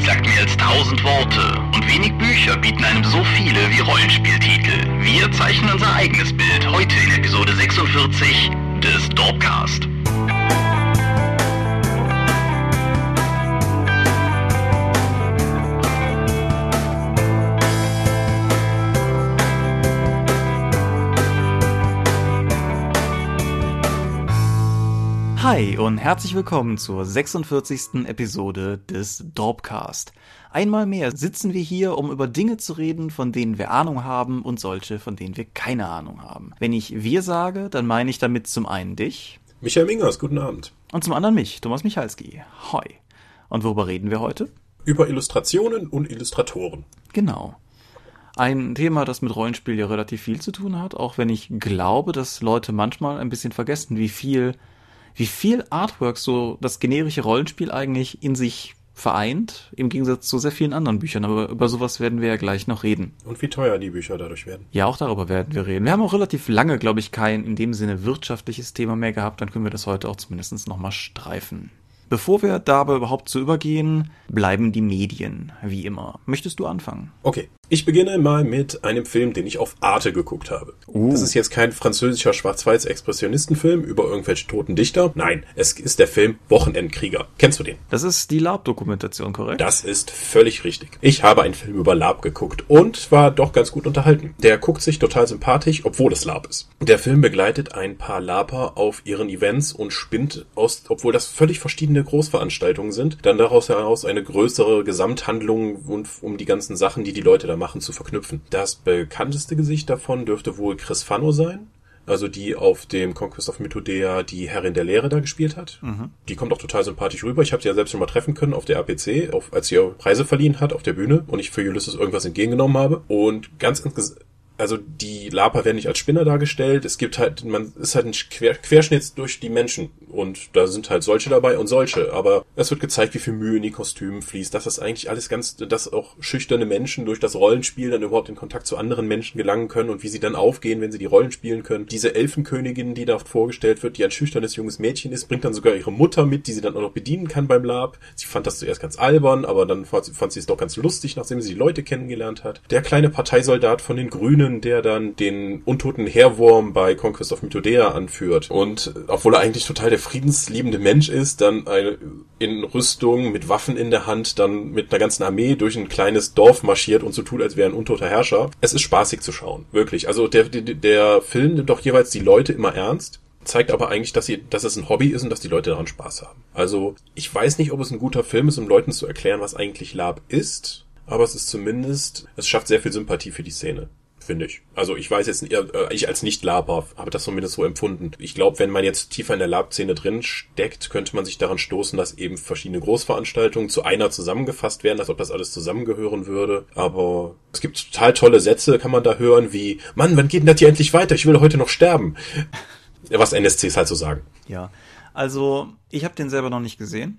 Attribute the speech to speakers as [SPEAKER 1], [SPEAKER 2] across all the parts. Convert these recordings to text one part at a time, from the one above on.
[SPEAKER 1] Sagt mehr als 1000 Worte und wenig Bücher bieten einem so viele wie Rollenspieltitel. Wir zeichnen unser eigenes Bild heute in Episode 46 des Dorpcast.
[SPEAKER 2] Hi und herzlich willkommen zur 46. Episode des Dorpcast. Einmal mehr sitzen wir hier, um über Dinge zu reden, von denen wir Ahnung haben und solche, von denen wir keine Ahnung haben. Wenn ich wir sage, dann meine ich damit zum einen dich.
[SPEAKER 3] Michael Mingers, guten Abend.
[SPEAKER 2] Und zum anderen mich, Thomas Michalski. Hoi. Und worüber reden wir heute?
[SPEAKER 3] Über Illustrationen und Illustratoren.
[SPEAKER 2] Genau. Ein Thema, das mit Rollenspiel ja relativ viel zu tun hat, auch wenn ich glaube, dass Leute manchmal ein bisschen vergessen, wie viel wie viel Artwork so das generische Rollenspiel eigentlich in sich vereint, im Gegensatz zu sehr vielen anderen Büchern. Aber über sowas werden wir ja gleich noch reden.
[SPEAKER 3] Und wie teuer die Bücher dadurch werden.
[SPEAKER 2] Ja, auch darüber werden wir reden. Wir haben auch relativ lange, glaube ich, kein in dem Sinne wirtschaftliches Thema mehr gehabt. Dann können wir das heute auch zumindest nochmal streifen. Bevor wir dabei überhaupt zu übergehen, bleiben die Medien, wie immer. Möchtest du anfangen?
[SPEAKER 3] Okay. Ich beginne mal mit einem Film, den ich auf Arte geguckt habe. Uh. Das ist jetzt kein französischer Schwarz-Weiß-Expressionistenfilm über irgendwelche toten Dichter. Nein, es ist der Film Wochenendkrieger. Kennst du den?
[SPEAKER 2] Das ist die Lab-Dokumentation, korrekt?
[SPEAKER 3] Das ist völlig richtig. Ich habe einen Film über Lab geguckt und war doch ganz gut unterhalten. Der guckt sich total sympathisch, obwohl es Lab ist. Der Film begleitet ein paar Laper auf ihren Events und spinnt aus, obwohl das völlig verschiedene Großveranstaltungen sind, dann daraus heraus eine größere Gesamthandlung und um die ganzen Sachen, die die Leute da machen, zu verknüpfen. Das bekannteste Gesicht davon dürfte wohl Chris Fano sein. Also die auf dem Conquest of Mythodea die Herrin der Lehre da gespielt hat. Mhm. Die kommt auch total sympathisch rüber. Ich habe sie ja selbst schon mal treffen können auf der APC, auf, als sie ihre Preise verliehen hat auf der Bühne und ich für Ulysses irgendwas entgegengenommen habe. Und ganz also die Lapa werden nicht als Spinner dargestellt. Es gibt halt, man ist halt ein Quer Querschnitt durch die Menschen und da sind halt solche dabei und solche. Aber es wird gezeigt, wie viel Mühe in die Kostüme fließt, dass das eigentlich alles ganz, dass auch schüchterne Menschen durch das Rollenspiel dann überhaupt in Kontakt zu anderen Menschen gelangen können und wie sie dann aufgehen, wenn sie die Rollen spielen können. Diese Elfenkönigin, die da vorgestellt wird, die ein schüchternes junges Mädchen ist, bringt dann sogar ihre Mutter mit, die sie dann auch noch bedienen kann beim Lab. Sie fand das zuerst ganz albern, aber dann fand sie es doch ganz lustig, nachdem sie die Leute kennengelernt hat. Der kleine Parteisoldat von den Grünen, der dann den untoten Heerwurm bei Conquest of Mythodea anführt. Und obwohl er eigentlich total der friedensliebende Mensch ist, dann in Rüstung mit Waffen in der Hand dann mit einer ganzen Armee durch ein kleines Dorf marschiert und so tut, als wäre ein untoter Herrscher. Es ist spaßig zu schauen, wirklich. Also der, der, der Film nimmt doch jeweils die Leute immer ernst zeigt aber eigentlich, dass, sie, dass es ein Hobby ist und dass die Leute daran Spaß haben. Also ich weiß nicht, ob es ein guter Film ist, um Leuten zu erklären, was eigentlich Lab ist, aber es ist zumindest, es schafft sehr viel Sympathie für die Szene finde ich. Also ich weiß jetzt, äh, ich als Nicht-Laber habe das zumindest so empfunden. Ich glaube, wenn man jetzt tiefer in der Lab-Szene drin steckt, könnte man sich daran stoßen, dass eben verschiedene Großveranstaltungen zu einer zusammengefasst werden, als ob das alles zusammengehören würde. Aber es gibt total tolle Sätze, kann man da hören, wie, Mann, wann geht denn das hier endlich weiter? Ich will heute noch sterben. Was NSCs halt so sagen.
[SPEAKER 2] Ja, also ich habe den selber noch nicht gesehen.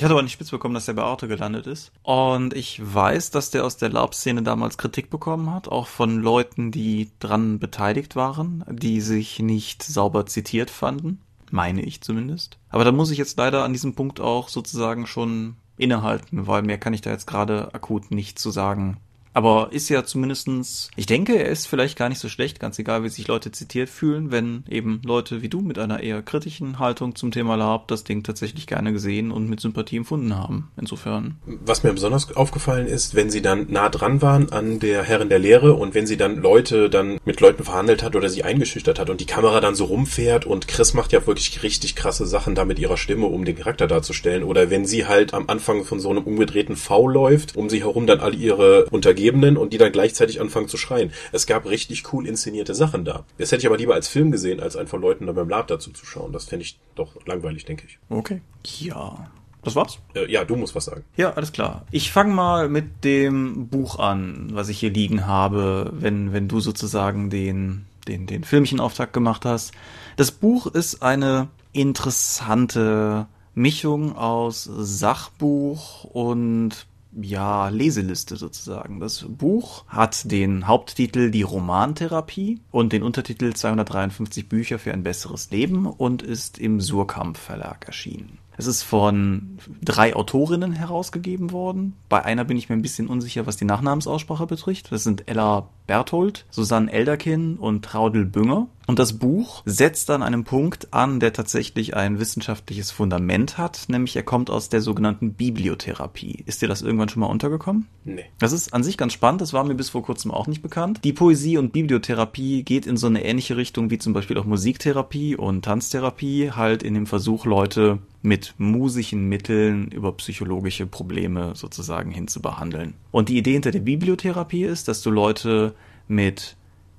[SPEAKER 2] Ich hatte aber nicht spitz bekommen, dass der bei Arte gelandet ist. Und ich weiß, dass der aus der LARP-Szene damals Kritik bekommen hat, auch von Leuten, die dran beteiligt waren, die sich nicht sauber zitiert fanden. Meine ich zumindest. Aber da muss ich jetzt leider an diesem Punkt auch sozusagen schon innehalten, weil mehr kann ich da jetzt gerade akut nicht zu sagen. Aber ist ja zumindestens, ich denke, er ist vielleicht gar nicht so schlecht, ganz egal, wie sich Leute zitiert fühlen, wenn eben Leute wie du mit einer eher kritischen Haltung zum Thema Lab das Ding tatsächlich gerne gesehen und mit Sympathie empfunden haben. Insofern.
[SPEAKER 3] Was mir besonders aufgefallen ist, wenn sie dann nah dran waren an der Herrin der Lehre und wenn sie dann Leute dann mit Leuten verhandelt hat oder sie eingeschüchtert hat und die Kamera dann so rumfährt und Chris macht ja wirklich richtig krasse Sachen da mit ihrer Stimme, um den Charakter darzustellen oder wenn sie halt am Anfang von so einem umgedrehten V läuft, um sie herum dann alle ihre Untergebenen Untergebenen und die dann gleichzeitig anfangen zu schreien. Es gab richtig cool inszenierte Sachen da. Das hätte ich aber lieber als Film gesehen, als einfach Leuten da beim Lab dazu zu schauen. Das fände ich doch langweilig, denke ich.
[SPEAKER 2] Okay. Ja. Das war's?
[SPEAKER 3] Äh, ja, du musst was sagen.
[SPEAKER 2] Ja, alles klar. Ich fange mal mit dem Buch an, was ich hier liegen habe, wenn, wenn du sozusagen den, den, den Filmchenauftakt gemacht hast. Das Buch ist eine interessante Mischung aus Sachbuch und ja, Leseliste sozusagen. Das Buch hat den Haupttitel Die Romantherapie und den Untertitel 253 Bücher für ein besseres Leben und ist im Surkamp Verlag erschienen. Es ist von drei Autorinnen herausgegeben worden. Bei einer bin ich mir ein bisschen unsicher, was die Nachnamensaussprache betrifft. Das sind Ella Berthold, Susanne Elderkin und Traudel Bünger. Und das Buch setzt an einem Punkt an, der tatsächlich ein wissenschaftliches Fundament hat, nämlich er kommt aus der sogenannten Bibliotherapie. Ist dir das irgendwann schon mal untergekommen?
[SPEAKER 3] Nee.
[SPEAKER 2] Das ist an sich ganz spannend, das war mir bis vor kurzem auch nicht bekannt. Die Poesie und Bibliotherapie geht in so eine ähnliche Richtung wie zum Beispiel auch Musiktherapie und Tanztherapie, halt in dem Versuch, Leute mit musischen Mitteln über psychologische Probleme sozusagen hinzubehandeln. Und die Idee hinter der Bibliotherapie ist, dass du Leute mit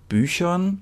[SPEAKER 2] Büchern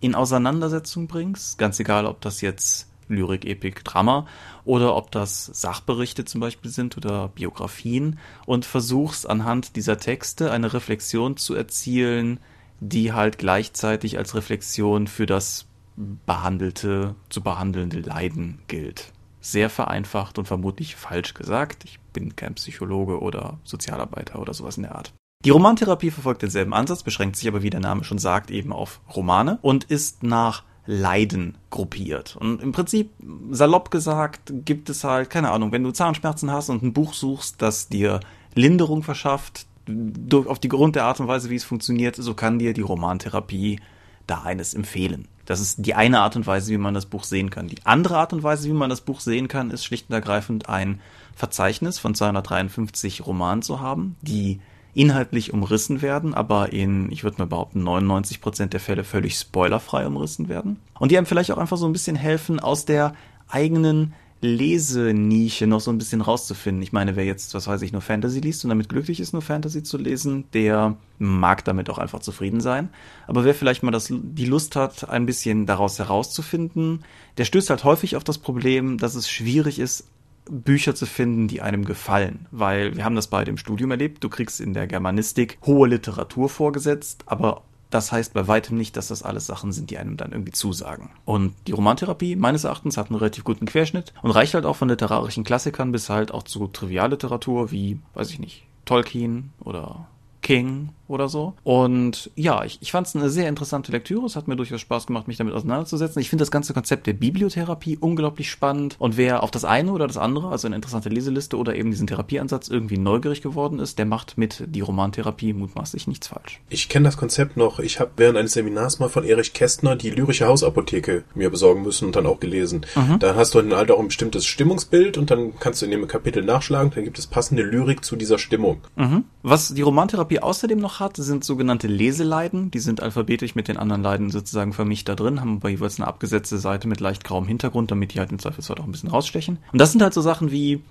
[SPEAKER 2] in Auseinandersetzung bringst, ganz egal, ob das jetzt Lyrik, Epik, Drama oder ob das Sachberichte zum Beispiel sind oder Biografien und versuchst anhand dieser Texte eine Reflexion zu erzielen, die halt gleichzeitig als Reflexion für das behandelte, zu behandelnde Leiden gilt. Sehr vereinfacht und vermutlich falsch gesagt. Ich bin kein Psychologe oder Sozialarbeiter oder sowas in der Art. Die Romantherapie verfolgt denselben Ansatz, beschränkt sich aber, wie der Name schon sagt, eben auf Romane und ist nach Leiden gruppiert. Und im Prinzip, salopp gesagt, gibt es halt, keine Ahnung, wenn du Zahnschmerzen hast und ein Buch suchst, das dir Linderung verschafft, durch, auf die Grund der Art und Weise, wie es funktioniert, so kann dir die Romantherapie da eines empfehlen. Das ist die eine Art und Weise, wie man das Buch sehen kann. Die andere Art und Weise, wie man das Buch sehen kann, ist schlicht und ergreifend ein Verzeichnis von 253 Romanen zu haben, die inhaltlich umrissen werden, aber in, ich würde mal behaupten, 99 Prozent der Fälle völlig spoilerfrei umrissen werden. Und die einem vielleicht auch einfach so ein bisschen helfen, aus der eigenen Lesenische noch so ein bisschen rauszufinden. Ich meine, wer jetzt, was weiß ich, nur Fantasy liest und damit glücklich ist, nur Fantasy zu lesen, der mag damit auch einfach zufrieden sein. Aber wer vielleicht mal das, die Lust hat, ein bisschen daraus herauszufinden, der stößt halt häufig auf das Problem, dass es schwierig ist, Bücher zu finden, die einem gefallen. Weil wir haben das bei dem Studium erlebt. Du kriegst in der Germanistik hohe Literatur vorgesetzt, aber das heißt bei weitem nicht, dass das alles Sachen sind, die einem dann irgendwie zusagen. Und die Romantherapie meines Erachtens hat einen relativ guten Querschnitt und reicht halt auch von literarischen Klassikern bis halt auch zu Trivialliteratur wie, weiß ich nicht, Tolkien oder King oder so. Und ja, ich, ich fand es eine sehr interessante Lektüre. Es hat mir durchaus Spaß gemacht, mich damit auseinanderzusetzen. Ich finde das ganze Konzept der Bibliotherapie unglaublich spannend. Und wer auf das eine oder das andere, also eine interessante Leseliste oder eben diesen Therapieansatz irgendwie neugierig geworden ist, der macht mit die Romantherapie mutmaßlich nichts falsch.
[SPEAKER 3] Ich kenne das Konzept noch. Ich habe während eines Seminars mal von Erich Kästner die lyrische Hausapotheke mir besorgen müssen und dann auch gelesen. Mhm. Da hast du dann halt auch ein bestimmtes Stimmungsbild und dann kannst du in dem Kapitel nachschlagen. Dann gibt es passende Lyrik zu dieser Stimmung.
[SPEAKER 2] Mhm. Was die Romantherapie außerdem noch hat, sind sogenannte Leseleiden. Die sind alphabetisch mit den anderen Leiden sozusagen vermischt da drin, haben aber jeweils eine abgesetzte Seite mit leicht grauem Hintergrund, damit die halt im Zweifelsfall auch ein bisschen rausstechen. Und das sind halt so Sachen wie,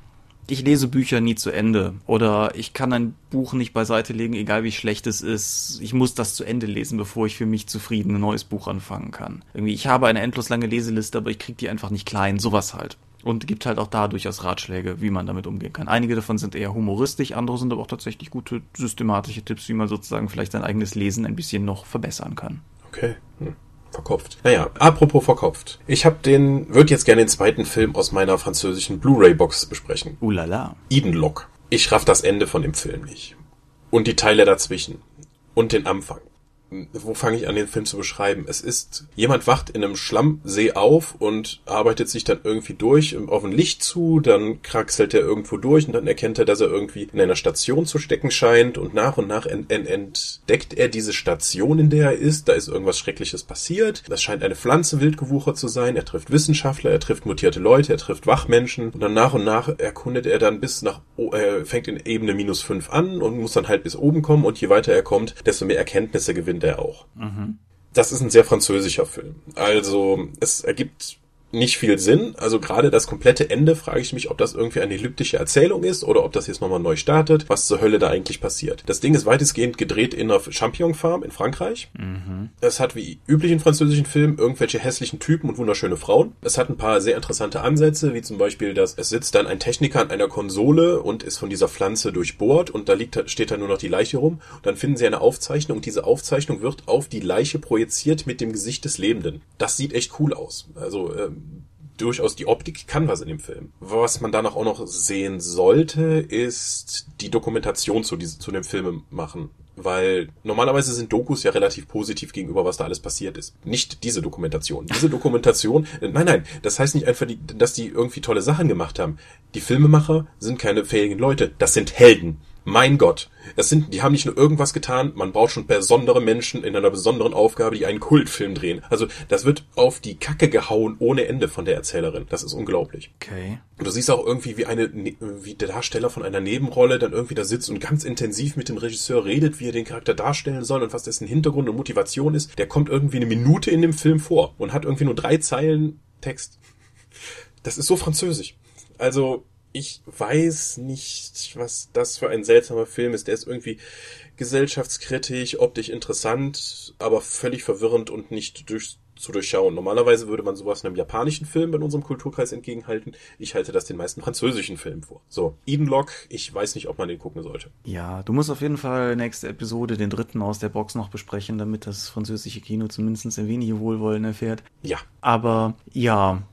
[SPEAKER 2] ich lese Bücher nie zu Ende oder ich kann ein Buch nicht beiseite legen, egal wie schlecht es ist. Ich muss das zu Ende lesen, bevor ich für mich zufrieden ein neues Buch anfangen kann. Irgendwie, ich habe eine endlos lange Leseliste, aber ich kriege die einfach nicht klein. Sowas halt. Und gibt halt auch da durchaus Ratschläge, wie man damit umgehen kann. Einige davon sind eher humoristisch, andere sind aber auch tatsächlich gute systematische Tipps, wie man sozusagen vielleicht sein eigenes Lesen ein bisschen noch verbessern kann.
[SPEAKER 3] Okay. Hm. Verkopft. Naja, apropos verkopft. Ich habe den, würde jetzt gerne den zweiten Film aus meiner französischen Blu-ray-Box besprechen.
[SPEAKER 2] Ulala.
[SPEAKER 3] Eden Lock. Ich raff das Ende von dem Film nicht. Und die Teile dazwischen. Und den Anfang wo fange ich an, den Film zu beschreiben? Es ist, jemand wacht in einem Schlammsee auf und arbeitet sich dann irgendwie durch auf ein Licht zu, dann kraxelt er irgendwo durch und dann erkennt er, dass er irgendwie in einer Station zu stecken scheint und nach und nach ent ent entdeckt er diese Station, in der er ist. Da ist irgendwas Schreckliches passiert. Das scheint eine Pflanze wildgewuchert zu sein. Er trifft Wissenschaftler, er trifft mutierte Leute, er trifft Wachmenschen und dann nach und nach erkundet er dann bis nach, er fängt in Ebene minus fünf an und muss dann halt bis oben kommen und je weiter er kommt, desto mehr Erkenntnisse gewinnt er auch. Mhm. Das ist ein sehr französischer Film. Also es ergibt nicht viel Sinn. Also gerade das komplette Ende frage ich mich, ob das irgendwie eine elliptische Erzählung ist oder ob das jetzt nochmal neu startet, was zur Hölle da eigentlich passiert. Das Ding ist weitestgehend gedreht in einer Champignon Farm in Frankreich. Mhm. Es hat wie üblich in französischen Filmen irgendwelche hässlichen Typen und wunderschöne Frauen. Es hat ein paar sehr interessante Ansätze, wie zum Beispiel, dass es sitzt dann ein Techniker an einer Konsole und ist von dieser Pflanze durchbohrt und da liegt, steht dann nur noch die Leiche rum. Und dann finden sie eine Aufzeichnung und diese Aufzeichnung wird auf die Leiche projiziert mit dem Gesicht des Lebenden. Das sieht echt cool aus. Also ähm, durchaus die Optik kann was in dem Film. Was man danach auch noch sehen sollte, ist die Dokumentation zu, diesem, zu dem Film machen. weil normalerweise sind Dokus ja relativ positiv gegenüber, was da alles passiert ist. Nicht diese Dokumentation. Diese Dokumentation, äh, nein, nein, das heißt nicht einfach, dass die irgendwie tolle Sachen gemacht haben. Die Filmemacher sind keine fähigen Leute, das sind Helden mein Gott, es sind, die haben nicht nur irgendwas getan, man braucht schon besondere Menschen in einer besonderen Aufgabe, die einen Kultfilm drehen. Also das wird auf die Kacke gehauen ohne Ende von der Erzählerin. Das ist unglaublich.
[SPEAKER 2] Okay.
[SPEAKER 3] Und du siehst auch irgendwie, wie eine, ne, wie der Darsteller von einer Nebenrolle dann irgendwie da sitzt und ganz intensiv mit dem Regisseur redet, wie er den Charakter darstellen soll und was dessen Hintergrund und Motivation ist. Der kommt irgendwie eine Minute in dem Film vor und hat irgendwie nur drei Zeilen Text. Das ist so französisch. Also, ich weiß nicht, was das für ein seltsamer Film ist. Der ist irgendwie gesellschaftskritisch, optisch interessant, aber völlig verwirrend und nicht durch, zu durchschauen. Normalerweise würde man sowas einem japanischen Film in unserem Kulturkreis entgegenhalten. Ich halte das den meisten französischen Filmen vor. So, Eden Lock, ich weiß nicht, ob man den gucken sollte.
[SPEAKER 2] Ja, du musst auf jeden Fall nächste Episode den dritten aus der Box noch besprechen, damit das französische Kino zumindest ein wenig Wohlwollen erfährt.
[SPEAKER 3] Ja.
[SPEAKER 2] Aber ja,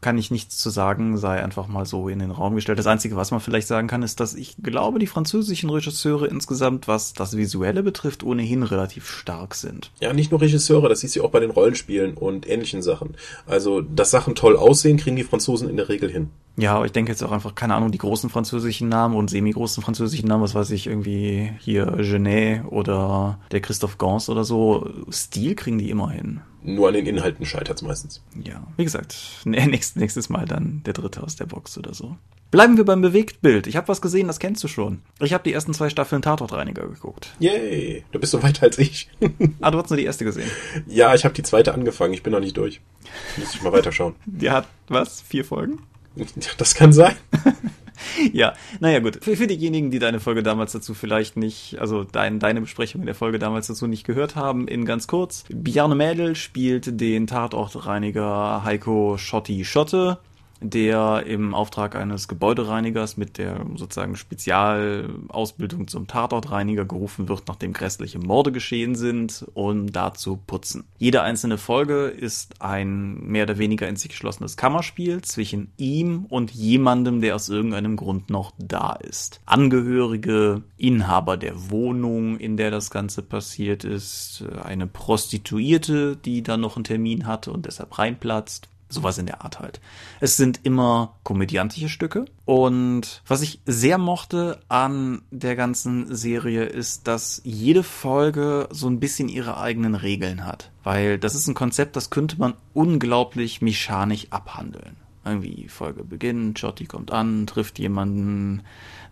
[SPEAKER 2] kann ich nichts zu sagen, sei einfach mal so in den Raum gestellt. Das Einzige, was man vielleicht sagen kann, ist, dass ich glaube, die französischen Regisseure insgesamt, was das Visuelle betrifft, ohnehin relativ stark sind.
[SPEAKER 3] Ja, nicht nur Regisseure, das siehst du auch bei den Rollenspielen und ähnlichen Sachen. Also, dass Sachen toll aussehen, kriegen die Franzosen in der Regel hin.
[SPEAKER 2] Ja, aber ich denke jetzt auch einfach, keine Ahnung, die großen französischen Namen und semi-großen französischen Namen, was weiß ich, irgendwie hier Genet oder der Christophe Gans oder so, Stil kriegen die immer hin.
[SPEAKER 3] Nur an den Inhalten scheitert es meistens.
[SPEAKER 2] Ja, wie gesagt, nächstes, nächstes Mal dann der dritte aus der Box oder so. Bleiben wir beim Bewegtbild. Ich habe was gesehen, das kennst du schon. Ich habe die ersten zwei Staffeln Tatortreiniger geguckt.
[SPEAKER 3] Yay, du bist so weiter als ich.
[SPEAKER 2] ah, du hast nur die erste gesehen.
[SPEAKER 3] Ja, ich habe die zweite angefangen. Ich bin noch nicht durch. Muss ich mal weiterschauen.
[SPEAKER 2] Die hat was? Vier Folgen?
[SPEAKER 3] Das kann sein.
[SPEAKER 2] ja, naja gut. Für, für, diejenigen, die deine Folge damals dazu vielleicht nicht, also dein, deine Besprechung in der Folge damals dazu nicht gehört haben, in ganz kurz. Bjarne Mädel spielt den Tatortreiniger Heiko Schotti Schotte der im Auftrag eines Gebäudereinigers mit der sozusagen Spezialausbildung zum Tatortreiniger gerufen wird, nachdem grässliche Morde geschehen sind, um da zu putzen. Jede einzelne Folge ist ein mehr oder weniger in sich geschlossenes Kammerspiel zwischen ihm und jemandem, der aus irgendeinem Grund noch da ist. Angehörige, Inhaber der Wohnung, in der das Ganze passiert ist, eine Prostituierte, die dann noch einen Termin hatte und deshalb reinplatzt, Sowas in der Art halt. Es sind immer komödiantische Stücke. Und was ich sehr mochte an der ganzen Serie ist, dass jede Folge so ein bisschen ihre eigenen Regeln hat. Weil das ist ein Konzept, das könnte man unglaublich mechanisch abhandeln. Irgendwie Folge beginnt, Jotti kommt an, trifft jemanden,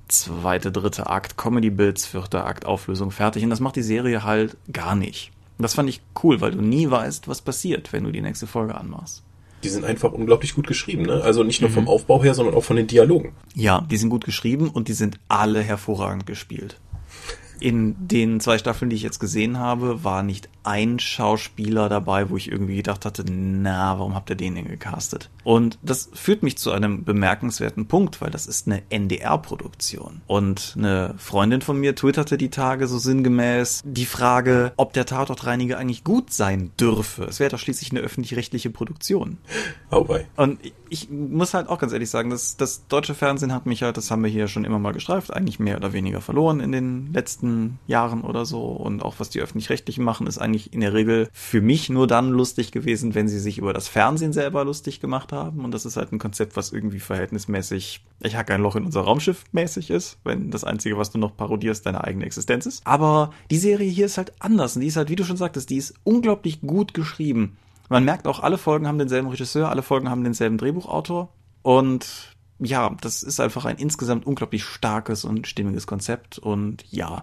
[SPEAKER 2] zweite, dritte Akt, Comedy-Bits, vierter Akt, Auflösung, fertig. Und das macht die Serie halt gar nicht. Das fand ich cool, weil du nie weißt, was passiert, wenn du die nächste Folge anmachst
[SPEAKER 3] die sind einfach unglaublich gut geschrieben. Ne? Also nicht nur mhm. vom Aufbau her, sondern auch von den Dialogen.
[SPEAKER 2] Ja, die sind gut geschrieben und die sind alle hervorragend gespielt. In den zwei Staffeln, die ich jetzt gesehen habe, war nicht ein Schauspieler dabei, wo ich irgendwie gedacht hatte, na, warum habt ihr den denn gecastet? Und das führt mich zu einem bemerkenswerten Punkt, weil das ist eine NDR-Produktion. Und eine Freundin von mir twitterte die Tage so sinngemäß die Frage, ob der Tatortreiniger eigentlich gut sein dürfe. Es wäre doch schließlich eine öffentlich-rechtliche Produktion.
[SPEAKER 3] Oh wei.
[SPEAKER 2] Und ich muss halt auch ganz ehrlich sagen, dass das deutsche Fernsehen hat mich halt, das haben wir hier schon immer mal gestreift, eigentlich mehr oder weniger verloren in den letzten Jahren oder so. Und auch was die öffentlich-rechtlichen machen, ist eigentlich in der Regel für mich nur dann lustig gewesen, wenn sie sich über das Fernsehen selber lustig gemacht haben. Und das ist halt ein Konzept, was irgendwie verhältnismäßig, ich hack ein Loch in unser Raumschiff mäßig ist, wenn das Einzige, was du noch parodierst, deine eigene Existenz ist. Aber die Serie hier ist halt anders. Und die ist halt, wie du schon sagtest, die ist unglaublich gut geschrieben. Man merkt auch, alle Folgen haben denselben Regisseur, alle Folgen haben denselben Drehbuchautor. Und ja, das ist einfach ein insgesamt unglaublich starkes und stimmiges Konzept. Und ja,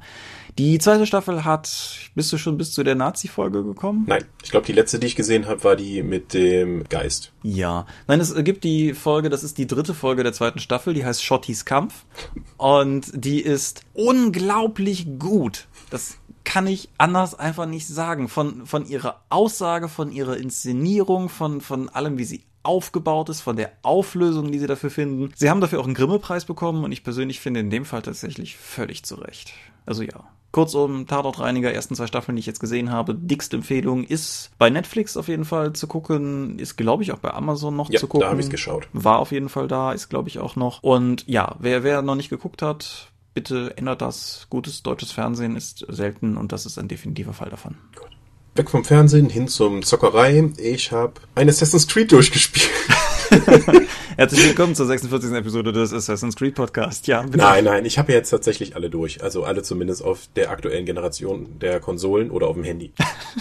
[SPEAKER 2] die zweite Staffel hat, bist du schon bis zu der Nazi-Folge gekommen?
[SPEAKER 3] Nein, ich glaube, die letzte, die ich gesehen habe, war die mit dem Geist.
[SPEAKER 2] Ja, nein, es gibt die Folge, das ist die dritte Folge der zweiten Staffel, die heißt Shottis Kampf. Und die ist unglaublich gut. Das kann ich anders einfach nicht sagen. Von, von ihrer Aussage, von ihrer Inszenierung, von, von allem, wie sie aufgebaut ist, von der Auflösung, die sie dafür finden. Sie haben dafür auch einen Grimme-Preis bekommen und ich persönlich finde in dem Fall tatsächlich völlig zurecht. Also ja. Kurzum, Tatortreiniger, ersten zwei Staffeln, die ich jetzt gesehen habe, dickste Empfehlung, ist bei Netflix auf jeden Fall zu gucken, ist glaube ich auch bei Amazon noch
[SPEAKER 3] ja,
[SPEAKER 2] zu gucken.
[SPEAKER 3] da habe ich geschaut.
[SPEAKER 2] War auf jeden Fall da, ist glaube ich auch noch. Und ja, wer, wer noch nicht geguckt hat, bitte ändert das. Gutes deutsches Fernsehen ist selten und das ist ein definitiver Fall davon.
[SPEAKER 3] Gut. Weg vom Fernsehen hin zum Zockerei. Ich habe ein Assassin's Creed durchgespielt.
[SPEAKER 2] Herzlich willkommen zur 46. Episode des Assassin's Creed Podcast. Ja,
[SPEAKER 3] bitte. Nein, nein, ich habe jetzt tatsächlich alle durch. Also alle zumindest auf der aktuellen Generation der Konsolen oder auf dem Handy.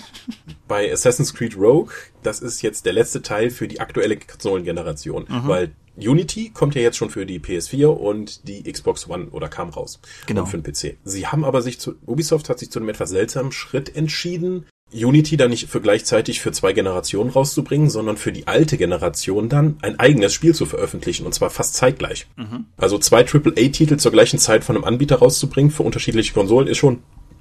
[SPEAKER 3] Bei Assassin's Creed Rogue, das ist jetzt der letzte Teil für die aktuelle Konsolengeneration, mhm. weil Unity kommt ja jetzt schon für die PS4 und die Xbox One oder kam raus.
[SPEAKER 2] Genau.
[SPEAKER 3] Und für den PC. Sie haben aber sich zu, Ubisoft hat sich zu einem etwas seltsamen Schritt entschieden, Unity dann nicht für gleichzeitig für zwei Generationen rauszubringen, sondern für die alte Generation dann ein eigenes Spiel zu veröffentlichen und zwar fast zeitgleich. Mhm. Also zwei AAA-Titel zur gleichen Zeit von einem Anbieter rauszubringen für unterschiedliche Konsolen ist schon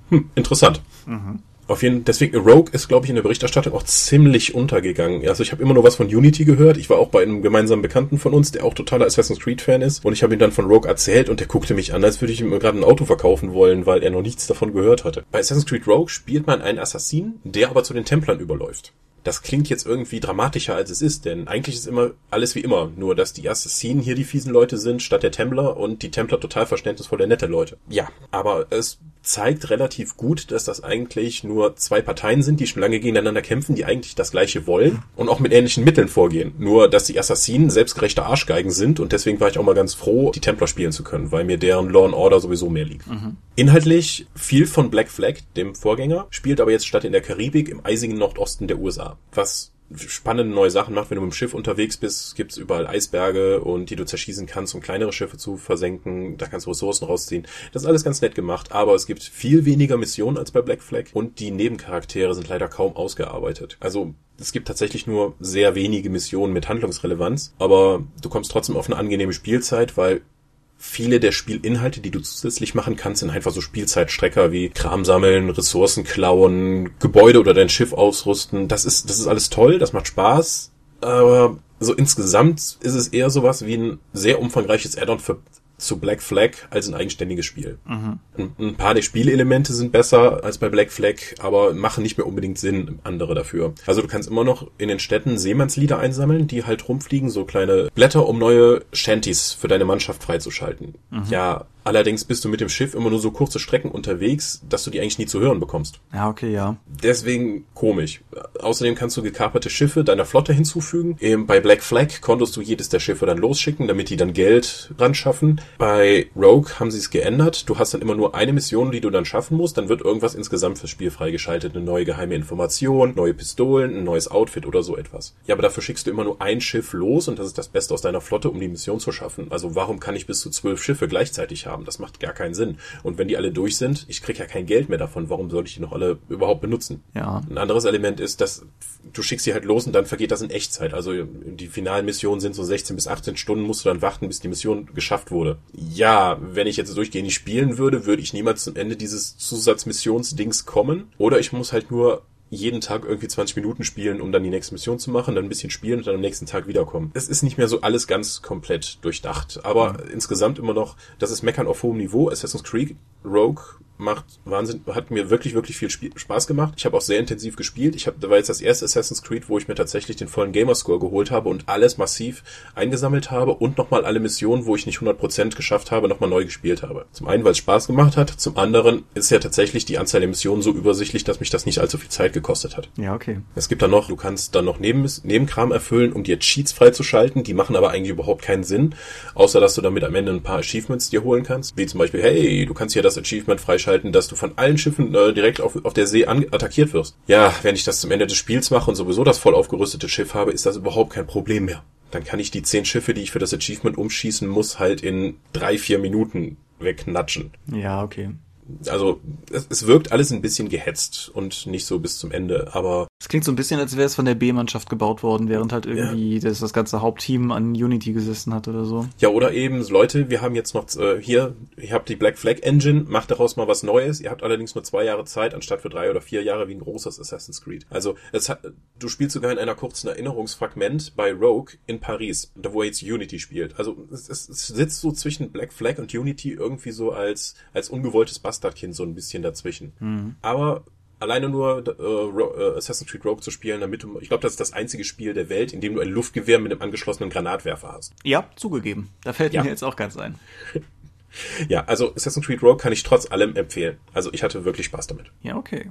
[SPEAKER 3] hm, interessant. Mhm. Auf jeden deswegen Rogue ist, glaube ich, in der Berichterstattung auch ziemlich untergegangen. Also ich habe immer nur was von Unity gehört. Ich war auch bei einem gemeinsamen Bekannten von uns, der auch totaler Assassin's Creed Fan ist, und ich habe ihm dann von Rogue erzählt und der guckte mich an, als würde ich ihm gerade ein Auto verkaufen wollen, weil er noch nichts davon gehört hatte. Bei Assassin's Creed Rogue spielt man einen Assassinen, der aber zu den Templern überläuft. Das klingt jetzt irgendwie dramatischer als es ist, denn eigentlich ist immer alles wie immer, nur dass die Assassinen hier die fiesen Leute sind, statt der Templer und die Templer total verständnisvolle nette Leute. Ja, aber es zeigt relativ gut, dass das eigentlich nur zwei Parteien sind, die schon lange gegeneinander kämpfen, die eigentlich das gleiche wollen und auch mit ähnlichen Mitteln vorgehen. Nur, dass die Assassinen selbstgerechte Arschgeigen sind und deswegen war ich auch mal ganz froh, die Templer spielen zu können, weil mir deren Law and Order sowieso mehr liegt. Mhm. Inhaltlich viel von Black Flag, dem Vorgänger, spielt aber jetzt statt in der Karibik im eisigen Nordosten der USA, was spannende neue Sachen macht. Wenn du mit dem Schiff unterwegs bist, gibt's überall Eisberge und die du zerschießen kannst, um kleinere Schiffe zu versenken. Da kannst du Ressourcen rausziehen. Das ist alles ganz nett gemacht, aber es gibt viel weniger Missionen als bei Black Flag und die Nebencharaktere sind leider kaum ausgearbeitet. Also es gibt tatsächlich nur sehr wenige Missionen mit Handlungsrelevanz, aber du kommst trotzdem auf eine angenehme Spielzeit, weil viele der Spielinhalte, die du zusätzlich machen kannst, sind einfach so Spielzeitstrecker wie Kram sammeln, Ressourcen klauen, Gebäude oder dein Schiff ausrüsten. Das ist, das ist alles toll, das macht Spaß. Aber so insgesamt ist es eher sowas wie ein sehr umfangreiches Add-on für zu Black Flag als ein eigenständiges Spiel. Mhm. Ein, ein, paar der Spielelemente sind besser als bei Black Flag, aber machen nicht mehr unbedingt Sinn, andere dafür. Also du kannst immer noch in den Städten Seemannslieder einsammeln, die halt rumfliegen, so kleine Blätter, um neue Shanties für deine Mannschaft freizuschalten. Mhm. Ja, Allerdings bist du mit dem Schiff immer nur so kurze Strecken unterwegs, dass du die eigentlich nie zu hören bekommst.
[SPEAKER 2] Ja, okay, ja.
[SPEAKER 3] Deswegen komisch. Außerdem kannst du gekaperte Schiffe deiner Flotte hinzufügen. Eben bei Black Flag konntest du jedes der Schiffe dann losschicken, damit die dann Geld ran schaffen. Bei Rogue haben sie es geändert. Du hast dann immer nur eine Mission, die du dann schaffen musst. Dann wird irgendwas insgesamt fürs Spiel freigeschaltet. Eine neue geheime Information, neue Pistolen, ein neues Outfit oder so etwas. Ja, aber dafür schickst du immer nur ein Schiff los und das ist das Beste aus deiner Flotte, um die Mission zu schaffen. Also warum kann ich bis zu zwölf Schiffe gleichzeitig haben? Haben. Das macht gar keinen Sinn. Und wenn die alle durch sind, ich krieg ja kein Geld mehr davon. Warum soll ich die noch alle überhaupt benutzen?
[SPEAKER 2] Ja.
[SPEAKER 3] Ein anderes Element ist, dass du schickst sie halt los und dann vergeht das in Echtzeit. Also die finalen Missionen sind so 16 bis 18 Stunden, musst du dann warten, bis die Mission geschafft wurde. Ja, wenn ich jetzt durchgehend spielen würde, würde ich niemals zum Ende dieses Zusatzmissionsdings kommen. Oder ich muss halt nur jeden Tag irgendwie 20 Minuten spielen, um dann die nächste Mission zu machen, dann ein bisschen spielen und dann am nächsten Tag wiederkommen. Es ist nicht mehr so alles ganz komplett durchdacht, aber mhm. insgesamt immer noch, das ist Meckern auf hohem Niveau. Assassin's Creed Rogue macht Wahnsinn, hat mir wirklich, wirklich viel Spiel, Spaß gemacht. Ich habe auch sehr intensiv gespielt. Ich habe, da war jetzt das erste Assassin's Creed, wo ich mir tatsächlich den vollen Gamerscore geholt habe und alles massiv eingesammelt habe und nochmal alle Missionen, wo ich nicht 100% geschafft habe, nochmal neu gespielt habe. Zum einen, weil es Spaß gemacht hat, zum anderen ist ja tatsächlich die Anzahl der Missionen so übersichtlich, dass mich das nicht allzu viel Zeit gekostet hat.
[SPEAKER 2] Ja, okay.
[SPEAKER 3] Es gibt dann noch, du kannst dann noch Neben Nebenkram erfüllen, um dir Cheats freizuschalten, die machen aber eigentlich überhaupt keinen Sinn, außer dass du damit am Ende ein paar Achievements dir holen kannst, wie zum Beispiel, hey, du kannst hier das Achievement freischalten, dass du von allen Schiffen äh, direkt auf, auf der See attackiert wirst. Ja, wenn ich das zum Ende des Spiels mache und sowieso das voll aufgerüstete Schiff habe, ist das überhaupt kein Problem mehr. Dann kann ich die zehn Schiffe, die ich für das Achievement umschießen muss, halt in drei, vier Minuten wegnatschen.
[SPEAKER 2] Ja, okay
[SPEAKER 3] also es, es wirkt alles ein bisschen gehetzt und nicht so bis zum Ende, aber.
[SPEAKER 2] Es klingt so ein bisschen, als wäre es von der B-Mannschaft gebaut worden, während halt irgendwie ja. das, das ganze Hauptteam an Unity gesessen hat oder so.
[SPEAKER 3] Ja, oder eben, Leute, wir haben jetzt noch äh, hier, ihr habt die Black Flag Engine, macht daraus mal was Neues. Ihr habt allerdings nur zwei Jahre Zeit, anstatt für drei oder vier Jahre wie ein großes Assassin's Creed. Also es hat, du spielst sogar in einer kurzen Erinnerungsfragment bei Rogue in Paris, da wo jetzt Unity spielt. Also es, es, es sitzt so zwischen Black Flag und Unity irgendwie so als, als ungewolltes Bastard Bastardkind so ein bisschen dazwischen. Mhm. Aber alleine nur äh, äh, Assassin's Creed Rogue zu spielen, damit du, ich glaube, das ist das einzige Spiel der Welt, in dem du ein Luftgewehr mit einem angeschlossenen Granatwerfer hast.
[SPEAKER 2] Ja, zugegeben. Da fällt ja. mir jetzt auch ganz ein.
[SPEAKER 3] Ja, also Assassin's Creed Rogue kann ich trotz allem empfehlen. Also ich hatte wirklich Spaß damit.
[SPEAKER 2] Ja, okay.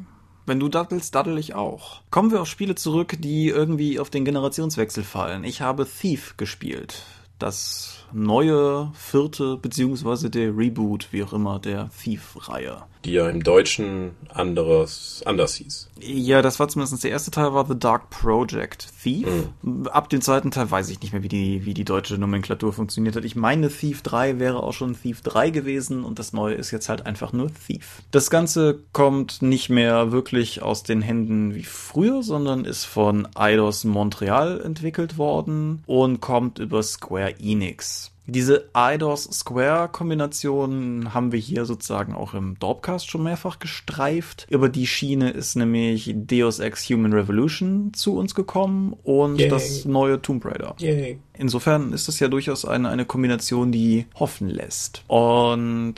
[SPEAKER 2] Wenn du daddelst, daddel ich auch. Kommen wir auf Spiele zurück, die irgendwie auf den Generationswechsel fallen. Ich habe Thief gespielt. Das neue, vierte, beziehungsweise der Reboot, wie auch immer, der Thief-Reihe.
[SPEAKER 3] Die ja im Deutschen anderes, anders hieß.
[SPEAKER 2] Ja, das war zumindest der erste Teil, war The Dark Project Thief. Mhm. Ab dem zweiten Teil weiß ich nicht mehr, wie die, wie die deutsche Nomenklatur funktioniert hat. Ich meine, Thief 3 wäre auch schon Thief 3 gewesen und das neue ist jetzt halt einfach nur Thief. Das Ganze kommt nicht mehr wirklich aus den Händen wie früher, sondern ist von Eidos Montreal entwickelt worden und kommt über Square Enix. Diese IDOS-Square-Kombination haben wir hier sozusagen auch im Dorpcast schon mehrfach gestreift. Über die Schiene ist nämlich Deus Ex Human Revolution zu uns gekommen und Yay. das neue Tomb Raider. Yay. Insofern ist das ja durchaus eine, eine Kombination, die hoffen lässt. Und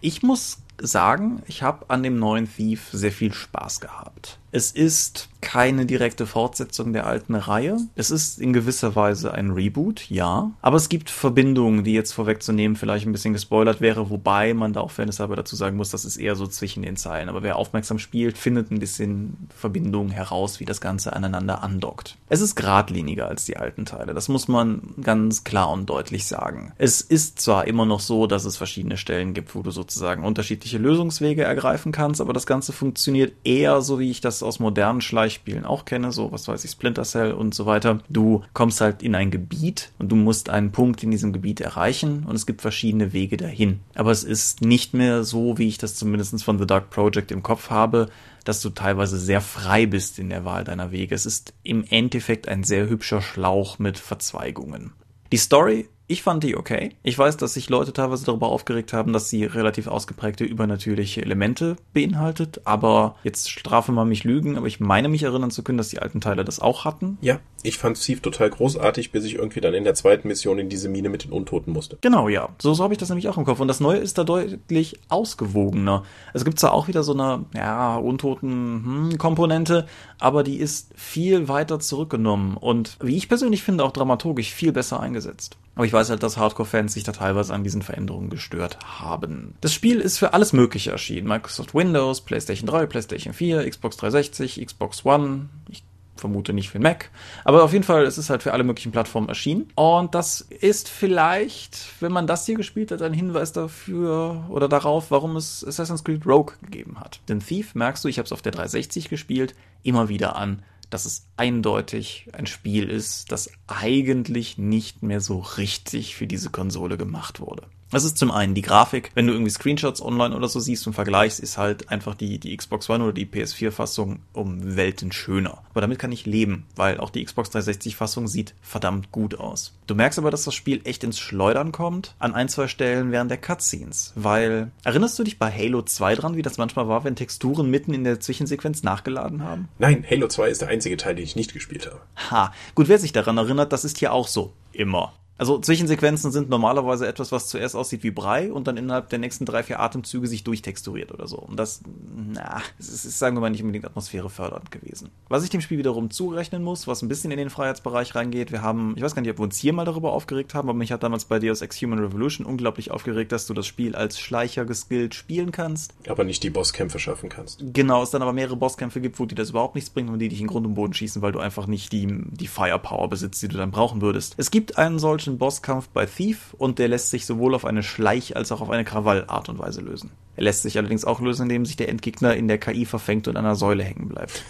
[SPEAKER 2] ich muss sagen, ich habe an dem neuen Thief sehr viel Spaß gehabt. Es ist keine direkte Fortsetzung der alten Reihe. Es ist in gewisser Weise ein Reboot, ja. Aber es gibt Verbindungen, die jetzt vorwegzunehmen vielleicht ein bisschen gespoilert wäre, wobei man da auch fairnesshalber dazu sagen muss, das ist eher so zwischen den Zeilen. Aber wer aufmerksam spielt, findet ein bisschen Verbindungen heraus, wie das Ganze aneinander andockt. Es ist geradliniger als die alten Teile. Das muss man ganz klar und deutlich sagen. Es ist zwar immer noch so, dass es verschiedene Stellen gibt, wo du sozusagen unterschiedliche Lösungswege ergreifen kannst, aber das Ganze funktioniert eher so, wie ich das aus modernen Schleichspielen auch kenne, so was weiß ich, Splinter Cell und so weiter. Du kommst halt in ein Gebiet und du musst einen Punkt in diesem Gebiet erreichen und es gibt verschiedene Wege dahin. Aber es ist nicht mehr so, wie ich das zumindest von The Dark Project im Kopf habe, dass du teilweise sehr frei bist in der Wahl deiner Wege. Es ist im Endeffekt ein sehr hübscher Schlauch mit Verzweigungen. Die Story ich fand die okay. Ich weiß, dass sich Leute teilweise darüber aufgeregt haben, dass sie relativ ausgeprägte übernatürliche Elemente beinhaltet. Aber jetzt strafe mal mich lügen, aber ich meine mich erinnern zu können, dass die alten Teile das auch hatten.
[SPEAKER 3] Ja, ich fand Steve total großartig, bis ich irgendwie dann in der zweiten Mission in diese Mine mit den Untoten musste.
[SPEAKER 2] Genau, ja. So, so habe ich das nämlich auch im Kopf. Und das Neue ist da deutlich ausgewogener. Es gibt zwar auch wieder so eine, ja, Untoten-Komponente, hm, aber die ist viel weiter zurückgenommen und wie ich persönlich finde, auch dramaturgisch viel besser eingesetzt. Aber ich weiß halt, dass Hardcore-Fans sich da teilweise an diesen Veränderungen gestört haben. Das Spiel ist für alles Mögliche erschienen. Microsoft Windows, PlayStation 3, PlayStation 4, Xbox 360, Xbox One. Ich vermute nicht für Mac. Aber auf jeden Fall, es ist halt für alle möglichen Plattformen erschienen. Und das ist vielleicht, wenn man das hier gespielt hat, ein Hinweis dafür oder darauf, warum es Assassin's Creed Rogue gegeben hat. Den Thief, merkst du, ich habe es auf der 360 gespielt, immer wieder an dass es eindeutig ein Spiel ist, das eigentlich nicht mehr so richtig für diese Konsole gemacht wurde. Das ist zum einen die Grafik. Wenn du irgendwie Screenshots online oder so siehst und vergleichst, ist halt einfach die, die Xbox One oder die PS4-Fassung um Welten schöner. Aber damit kann ich leben, weil auch die Xbox 360-Fassung sieht verdammt gut aus. Du merkst aber, dass das Spiel echt ins Schleudern kommt, an ein, zwei Stellen während der Cutscenes. Weil, erinnerst du dich bei Halo 2 dran, wie das manchmal war, wenn Texturen mitten in der Zwischensequenz nachgeladen haben?
[SPEAKER 3] Nein, Halo 2 ist der einzige Teil, den ich nicht gespielt habe.
[SPEAKER 2] Ha, gut, wer sich daran erinnert, das ist hier auch so. Immer. Also Zwischensequenzen sind normalerweise etwas, was zuerst aussieht wie Brei und dann innerhalb der nächsten drei, vier Atemzüge sich durchtexturiert oder so. Und das, na, es ist, sagen wir mal, nicht unbedingt atmosphärefördernd gewesen. Was ich dem Spiel wiederum zurechnen muss, was ein bisschen in den Freiheitsbereich reingeht, wir haben, ich weiß gar nicht, ob wir uns hier mal darüber aufgeregt haben, aber mich hat damals bei Deus Ex Human Revolution unglaublich aufgeregt, dass du das Spiel als Schleicher geskillt spielen kannst.
[SPEAKER 3] Aber nicht die Bosskämpfe schaffen kannst.
[SPEAKER 2] Genau, es dann aber mehrere Bosskämpfe gibt, wo die das überhaupt nichts bringen und die dich in Grund und Boden schießen, weil du einfach nicht die, die Firepower besitzt, die du dann brauchen würdest. Es gibt einen solchen Bosskampf bei Thief und der lässt sich sowohl auf eine Schleich- als auch auf eine Krawallart und Weise lösen. Er lässt sich allerdings auch lösen, indem sich der Endgegner in der KI verfängt und an einer Säule hängen bleibt.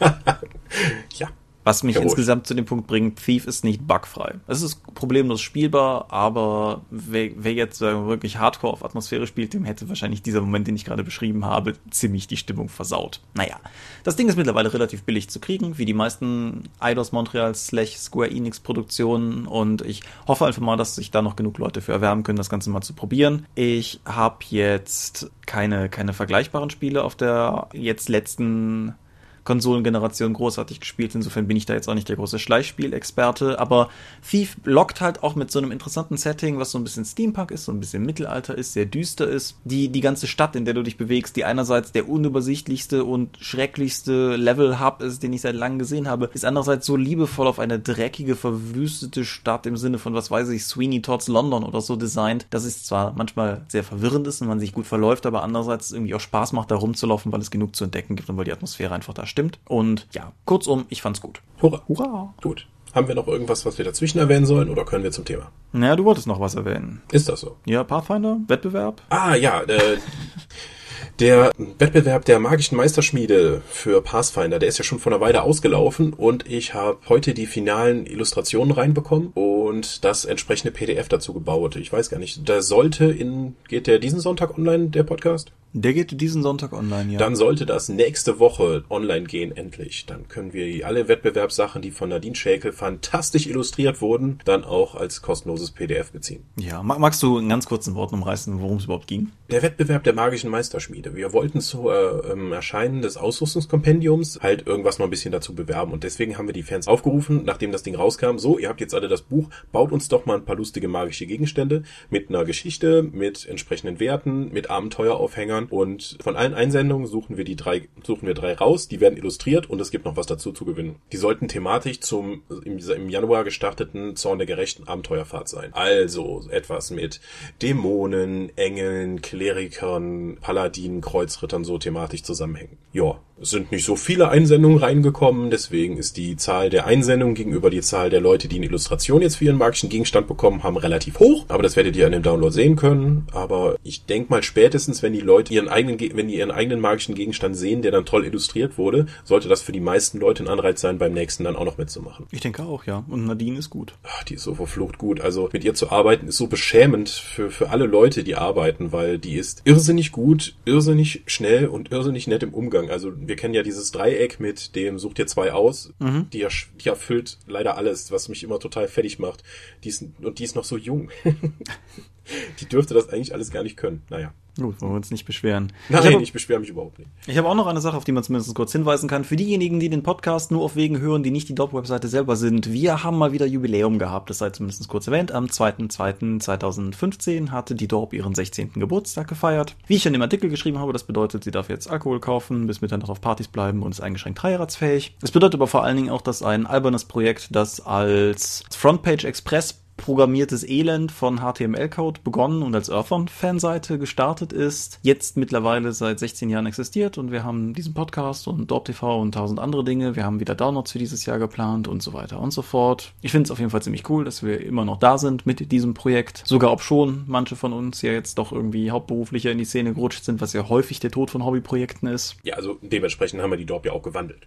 [SPEAKER 3] ja.
[SPEAKER 2] Was mich Jawohl. insgesamt zu dem Punkt bringt, Thief ist nicht bugfrei. Es ist problemlos spielbar, aber wer, wer jetzt wirklich Hardcore auf Atmosphäre spielt, dem hätte wahrscheinlich dieser Moment, den ich gerade beschrieben habe, ziemlich die Stimmung versaut. Naja, das Ding ist mittlerweile relativ billig zu kriegen, wie die meisten Eidos Montreal slash Square Enix Produktionen und ich hoffe einfach mal, dass sich da noch genug Leute für erwärmen können, das Ganze mal zu probieren. Ich habe jetzt keine, keine vergleichbaren Spiele auf der jetzt letzten Konsolengeneration großartig gespielt. Insofern bin ich da jetzt auch nicht der große Schleichspielexperte. Aber Thief lockt halt auch mit so einem interessanten Setting, was so ein bisschen Steampunk ist, so ein bisschen Mittelalter ist, sehr düster ist. Die, die ganze Stadt, in der du dich bewegst, die einerseits der unübersichtlichste und schrecklichste Level-Hub ist, den ich seit langem gesehen habe, ist andererseits so liebevoll auf eine dreckige, verwüstete Stadt im Sinne von, was weiß ich, Sweeney Todd's London oder so designt, dass es zwar manchmal sehr verwirrend ist und man sich gut verläuft, aber andererseits irgendwie auch Spaß macht, da rumzulaufen, weil es genug zu entdecken gibt und weil die Atmosphäre einfach da stimmt. Und ja, kurzum, ich fand's gut.
[SPEAKER 3] Hurra.
[SPEAKER 2] Hurra!
[SPEAKER 3] Gut. Haben wir noch irgendwas, was wir dazwischen erwähnen sollen oder können wir zum Thema?
[SPEAKER 2] Naja, du wolltest noch was erwähnen.
[SPEAKER 3] Ist das so?
[SPEAKER 2] Ja, Pathfinder, Wettbewerb.
[SPEAKER 3] Ah, ja, äh, der Wettbewerb der magischen Meisterschmiede für Pathfinder, der ist ja schon vor einer Weile ausgelaufen und ich habe heute die finalen Illustrationen reinbekommen und das entsprechende PDF dazu gebaut. Ich weiß gar nicht, da sollte in, geht der diesen Sonntag online, der Podcast?
[SPEAKER 2] Der geht diesen Sonntag online, ja.
[SPEAKER 3] Dann sollte das nächste Woche online gehen, endlich. Dann können wir alle Wettbewerbssachen, die von Nadine Schäkel fantastisch illustriert wurden, dann auch als kostenloses PDF beziehen.
[SPEAKER 2] Ja, magst du in ganz kurzen Worten umreißen, worum es überhaupt ging?
[SPEAKER 3] Der Wettbewerb der magischen Meisterschmiede. Wir wollten zu äh, ähm, Erscheinen des Ausrüstungskompendiums halt irgendwas noch ein bisschen dazu bewerben und deswegen haben wir die Fans aufgerufen, nachdem das Ding rauskam, so, ihr habt jetzt alle das Buch, baut uns doch mal ein paar lustige magische Gegenstände mit einer Geschichte, mit entsprechenden Werten, mit Abenteueraufhängern und von allen Einsendungen suchen wir die drei, suchen wir drei raus, die werden illustriert und es gibt noch was dazu zu gewinnen. Die sollten thematisch zum im, im Januar gestarteten Zorn der gerechten Abenteuerfahrt sein. Also etwas mit Dämonen, Engeln, Klerikern, Paladinen, Kreuzrittern so thematisch zusammenhängen. Ja, es sind nicht so viele Einsendungen reingekommen, deswegen ist die Zahl der Einsendungen gegenüber die Zahl der Leute, die eine Illustration jetzt für ihren magischen Gegenstand bekommen haben, relativ hoch. Aber das werdet ihr an dem Download sehen können. Aber ich denke mal spätestens, wenn die Leute ihren eigenen, wenn die ihren eigenen magischen Gegenstand sehen, der dann toll illustriert wurde, sollte das für die meisten Leute ein Anreiz sein, beim nächsten dann auch noch mitzumachen.
[SPEAKER 2] Ich denke auch, ja. Und Nadine ist gut.
[SPEAKER 3] Ach, die ist so verflucht gut. Also mit ihr zu arbeiten ist so beschämend für, für alle Leute, die arbeiten, weil die ist irrsinnig gut, irrsinnig schnell und irrsinnig nett im Umgang. Also wir kennen ja dieses Dreieck mit dem sucht dir zwei aus.
[SPEAKER 2] Mhm.
[SPEAKER 3] Die, die erfüllt leider alles, was mich immer total fertig macht. Die ist, und die ist noch so jung. die dürfte das eigentlich alles gar nicht können. Naja.
[SPEAKER 2] Gut, wollen wir uns nicht beschweren.
[SPEAKER 3] Nein,
[SPEAKER 2] ich habe
[SPEAKER 3] ich beschwere mich überhaupt nicht.
[SPEAKER 2] ich habe auch noch eine Sache, auf die man zumindest kurz hinweisen kann. Für diejenigen, die den Podcast nur auf Wegen hören, die nicht die Dope-Webseite selber sind, wir haben mal wieder Jubiläum gehabt. Das sei zumindest kurz erwähnt. Am 2.2.2015 hatte die Dorp ihren 16. Geburtstag gefeiert. Wie ich in dem Artikel geschrieben habe, das bedeutet, sie darf jetzt Alkohol kaufen, bis Mitternacht auf Partys bleiben und ist eingeschränkt heiratsfähig. Es bedeutet aber vor allen Dingen auch, dass ein albernes Projekt, das als Frontpage Express programmiertes Elend von HTML-Code begonnen und als Earthon-Fanseite gestartet ist, jetzt mittlerweile seit 16 Jahren existiert und wir haben diesen Podcast und Dorp TV und tausend andere Dinge. Wir haben wieder Downloads für dieses Jahr geplant und so weiter und so fort. Ich finde es auf jeden Fall ziemlich cool, dass wir immer noch da sind mit diesem Projekt. Sogar ob schon manche von uns ja jetzt doch irgendwie hauptberuflicher in die Szene gerutscht sind, was ja häufig der Tod von Hobbyprojekten ist.
[SPEAKER 3] Ja, also dementsprechend haben wir die Dorp ja auch gewandelt.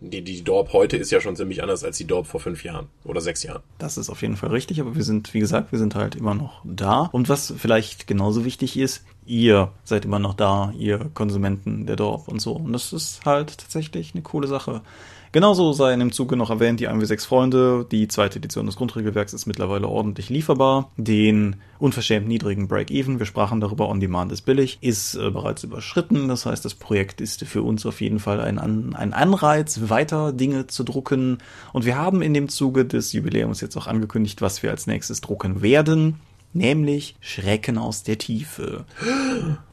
[SPEAKER 3] Die, die Dorp heute ist ja schon ziemlich anders als die Dorp vor fünf Jahren oder sechs Jahren.
[SPEAKER 2] Das ist auf jeden Fall richtig, aber wir sind, wie gesagt, wir sind halt immer noch da. Und was vielleicht genauso wichtig ist, ihr seid immer noch da, ihr Konsumenten der Dorf und so. Und das ist halt tatsächlich eine coole Sache. Genauso sei in dem Zuge noch erwähnt, die 1w6 Freunde, die zweite Edition des Grundregelwerks ist mittlerweile ordentlich lieferbar. Den unverschämt niedrigen Break-Even, wir sprachen darüber, On-Demand ist billig, ist äh, bereits überschritten. Das heißt, das Projekt ist für uns auf jeden Fall ein, An ein Anreiz, weiter Dinge zu drucken. Und wir haben in dem Zuge des Jubiläums jetzt auch angekündigt, was wir als nächstes drucken werden. Nämlich Schrecken aus der Tiefe.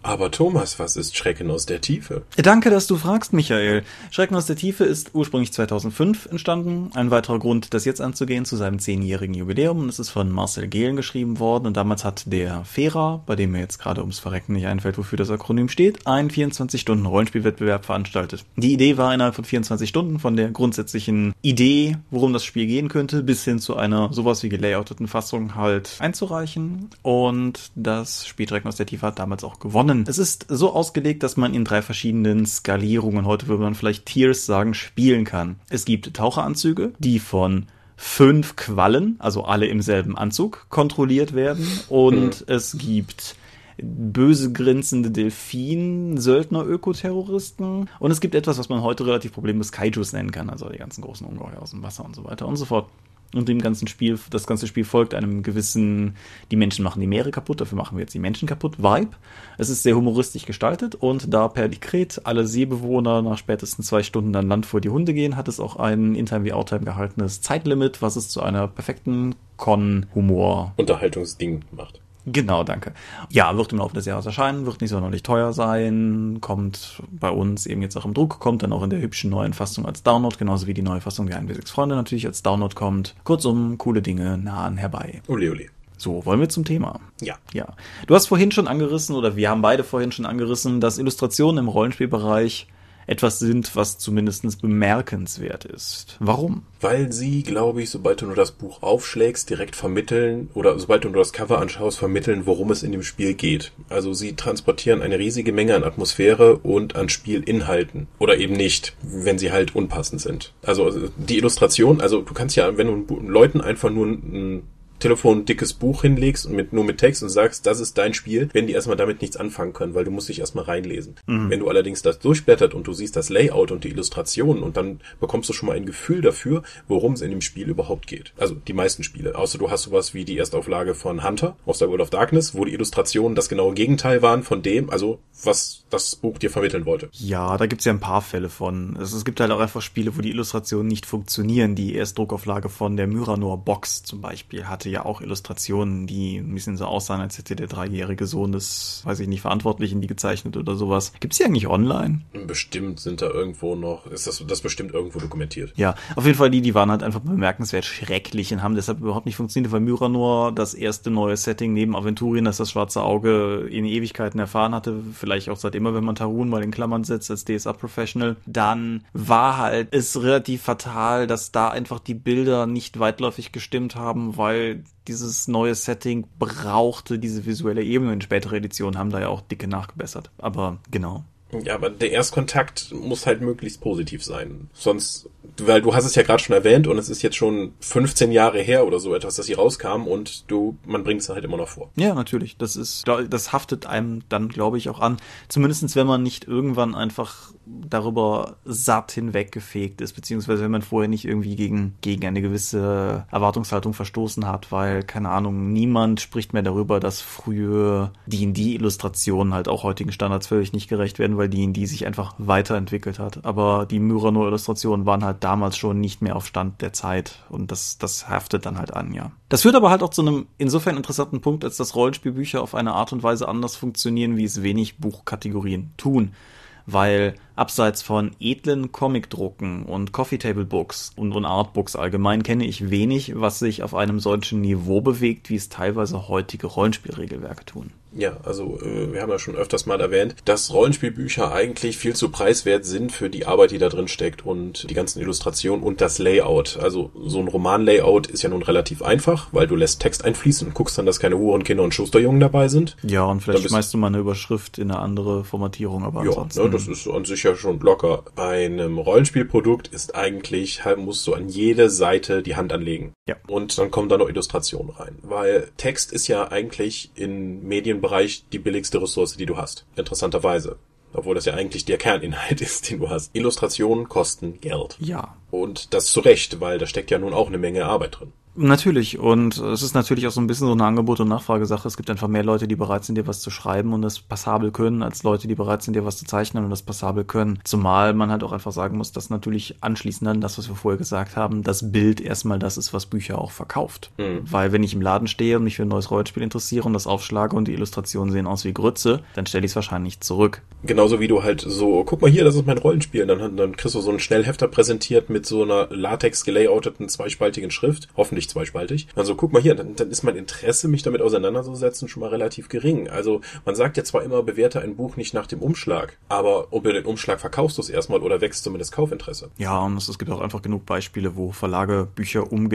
[SPEAKER 3] Aber Thomas, was ist Schrecken aus der Tiefe?
[SPEAKER 2] Danke, dass du fragst, Michael. Schrecken aus der Tiefe ist ursprünglich 2005 entstanden. Ein weiterer Grund, das jetzt anzugehen, zu seinem zehnjährigen Jubiläum. Und es ist von Marcel Gehlen geschrieben worden. Und damals hat der Fera, bei dem mir jetzt gerade ums Verrecken nicht einfällt, wofür das Akronym steht, einen 24-Stunden-Rollenspielwettbewerb veranstaltet. Die Idee war innerhalb von 24 Stunden von der grundsätzlichen Idee, worum das Spiel gehen könnte, bis hin zu einer sowas wie gelayouteten Fassung halt einzureichen. Und das Spiel Schrecken aus der Tiefe hat damals auch gewonnen. Es ist so ausgelegt, dass man in drei verschiedenen Skalierungen, heute würde man vielleicht Tiers sagen, spielen kann. Es gibt Taucheranzüge, die von fünf Quallen, also alle im selben Anzug, kontrolliert werden. Und es gibt böse grinsende Delfin, Söldner-Ökoterroristen. Und es gibt etwas, was man heute relativ problemlos Kaijus nennen kann, also die ganzen großen Ungeheuer aus dem Wasser und so weiter und so fort. Und dem ganzen Spiel, das ganze Spiel folgt einem gewissen, die Menschen machen die Meere kaputt, dafür machen wir jetzt die Menschen kaputt, Vibe. Es ist sehr humoristisch gestaltet und da per Dekret alle Seebewohner nach spätestens zwei Stunden an Land vor die Hunde gehen, hat es auch ein in-time wie out-time gehaltenes Zeitlimit, was es zu einer perfekten Con-Humor
[SPEAKER 3] Unterhaltungsding macht.
[SPEAKER 2] Genau, danke. Ja, wird im Laufe des Jahres erscheinen, wird nicht sonderlich teuer sein, kommt bei uns eben jetzt auch im Druck, kommt dann auch in der hübschen neuen Fassung als Download, genauso wie die neue Fassung der 1 Freunde natürlich als Download kommt. Kurzum, coole Dinge nahen herbei.
[SPEAKER 3] Ole, ole.
[SPEAKER 2] So, wollen wir zum Thema.
[SPEAKER 3] Ja.
[SPEAKER 2] Ja. Du hast vorhin schon angerissen, oder wir haben beide vorhin schon angerissen, dass Illustrationen im Rollenspielbereich etwas sind, was zumindest bemerkenswert ist. Warum?
[SPEAKER 3] Weil sie, glaube ich, sobald du nur das Buch aufschlägst, direkt vermitteln oder sobald du nur das Cover anschaust, vermitteln, worum es in dem Spiel geht. Also sie transportieren eine riesige Menge an Atmosphäre und an Spielinhalten. Oder eben nicht, wenn sie halt unpassend sind. Also die Illustration, also du kannst ja, wenn du Leuten einfach nur ein Telefon ein dickes Buch hinlegst und mit, nur mit Text und sagst, das ist dein Spiel, werden die erstmal damit nichts anfangen können, weil du musst dich erstmal reinlesen. Mhm. Wenn du allerdings das durchblättert und du siehst das Layout und die Illustrationen und dann bekommst du schon mal ein Gefühl dafür, worum es in dem Spiel überhaupt geht. Also die meisten Spiele. Außer du hast sowas wie die Erstauflage von Hunter aus der World of Darkness, wo die Illustrationen das genaue Gegenteil waren von dem, also was das Buch dir vermitteln wollte.
[SPEAKER 2] Ja, da gibt's ja ein paar Fälle von. Es, es gibt halt auch einfach Spiele, wo die Illustrationen nicht funktionieren. Die Erstdruckauflage von der Myranor Box zum Beispiel hatte hatte ja auch Illustrationen, die ein bisschen so aussahen, als hätte der dreijährige Sohn des, weiß ich nicht, Verantwortlichen die gezeichnet oder sowas. Gibt's die eigentlich online?
[SPEAKER 3] Bestimmt sind da irgendwo noch, ist das, das bestimmt irgendwo dokumentiert.
[SPEAKER 2] Ja, auf jeden Fall die, die waren halt einfach bemerkenswert schrecklich und haben deshalb überhaupt nicht funktioniert, weil Myranor das erste neue Setting neben Aventurien, das das schwarze Auge in Ewigkeiten erfahren hatte, vielleicht auch seit immer, wenn man Tarun mal in Klammern setzt als DSA Professional, dann war halt es relativ fatal, dass da einfach die Bilder nicht weitläufig gestimmt haben, weil dieses neue Setting brauchte diese visuelle Ebene. In spätere Editionen haben da ja auch dicke nachgebessert. Aber genau.
[SPEAKER 3] Ja, aber der Erstkontakt muss halt möglichst positiv sein. Sonst, weil du hast es ja gerade schon erwähnt und es ist jetzt schon 15 Jahre her oder so etwas, dass sie rauskam und du, man bringt es halt immer noch vor.
[SPEAKER 2] Ja, natürlich. Das ist, das haftet einem dann, glaube ich, auch an. Zumindestens, wenn man nicht irgendwann einfach darüber satt hinweggefegt ist, beziehungsweise wenn man vorher nicht irgendwie gegen, gegen eine gewisse Erwartungshaltung verstoßen hat, weil, keine Ahnung, niemand spricht mehr darüber, dass frühe D&D-Illustrationen halt auch heutigen Standards völlig nicht gerecht werden, weil D&D sich einfach weiterentwickelt hat. Aber die Myrano-Illustrationen waren halt damals schon nicht mehr auf Stand der Zeit und das, das haftet dann halt an, ja. Das führt aber halt auch zu einem insofern interessanten Punkt, als dass Rollenspielbücher auf eine Art und Weise anders funktionieren, wie es wenig Buchkategorien tun weil abseits von edlen Comicdrucken und Coffee Table Books und, und Artbooks allgemein kenne ich wenig, was sich auf einem solchen Niveau bewegt, wie es teilweise heutige Rollenspielregelwerke tun.
[SPEAKER 3] Ja, also äh, wir haben ja schon öfters mal erwähnt, dass Rollenspielbücher eigentlich viel zu preiswert sind für die Arbeit, die da drin steckt und die ganzen Illustrationen und das Layout. Also so ein Roman-Layout ist ja nun relativ einfach, weil du lässt Text einfließen und guckst dann, dass keine Hurenkinder und Schusterjungen dabei sind.
[SPEAKER 2] Ja, und vielleicht schmeißt du mal eine Überschrift in eine andere Formatierung, aber
[SPEAKER 3] ja, ansonsten... Ne, das ist an sich ja schon locker. Bei einem Rollenspielprodukt ist eigentlich, halt musst du an jede Seite die Hand anlegen.
[SPEAKER 2] Ja.
[SPEAKER 3] Und dann kommen da noch Illustrationen rein. Weil Text ist ja eigentlich in Medienbereich die billigste Ressource, die du hast. Interessanterweise. Obwohl das ja eigentlich der Kerninhalt ist, den du hast. Illustrationen kosten Geld.
[SPEAKER 2] Ja.
[SPEAKER 3] Und das zu Recht, weil da steckt ja nun auch eine Menge Arbeit drin.
[SPEAKER 2] Natürlich. Und es ist natürlich auch so ein bisschen so eine Angebot- und Nachfragesache. Es gibt einfach mehr Leute, die bereit sind, dir was zu schreiben und das passabel können, als Leute, die bereit sind, dir was zu zeichnen und das passabel können. Zumal man halt auch einfach sagen muss, dass natürlich anschließend dann das, was wir vorher gesagt haben, das Bild erstmal das ist, was Bücher auch verkauft. Mhm. Weil wenn ich im Laden stehe und mich für ein neues Rollenspiel interessiere und das aufschlage und die Illustrationen sehen aus wie Grütze, dann stelle ich es wahrscheinlich zurück.
[SPEAKER 3] Genauso wie du halt so, guck mal hier, das ist mein Rollenspiel. Dann, dann kriegst du so einen Schnellhefter präsentiert mit so einer Latex gelayouteten zweispaltigen Schrift. Hoffentlich nicht zweispaltig. Also guck mal hier, dann, dann ist mein Interesse, mich damit auseinanderzusetzen, schon mal relativ gering. Also man sagt ja zwar immer, bewerte ein Buch nicht nach dem Umschlag, aber über den Umschlag verkaufst du es erstmal oder wächst zumindest Kaufinteresse.
[SPEAKER 2] Ja, und es gibt auch einfach genug Beispiele, wo Verlage Bücher umge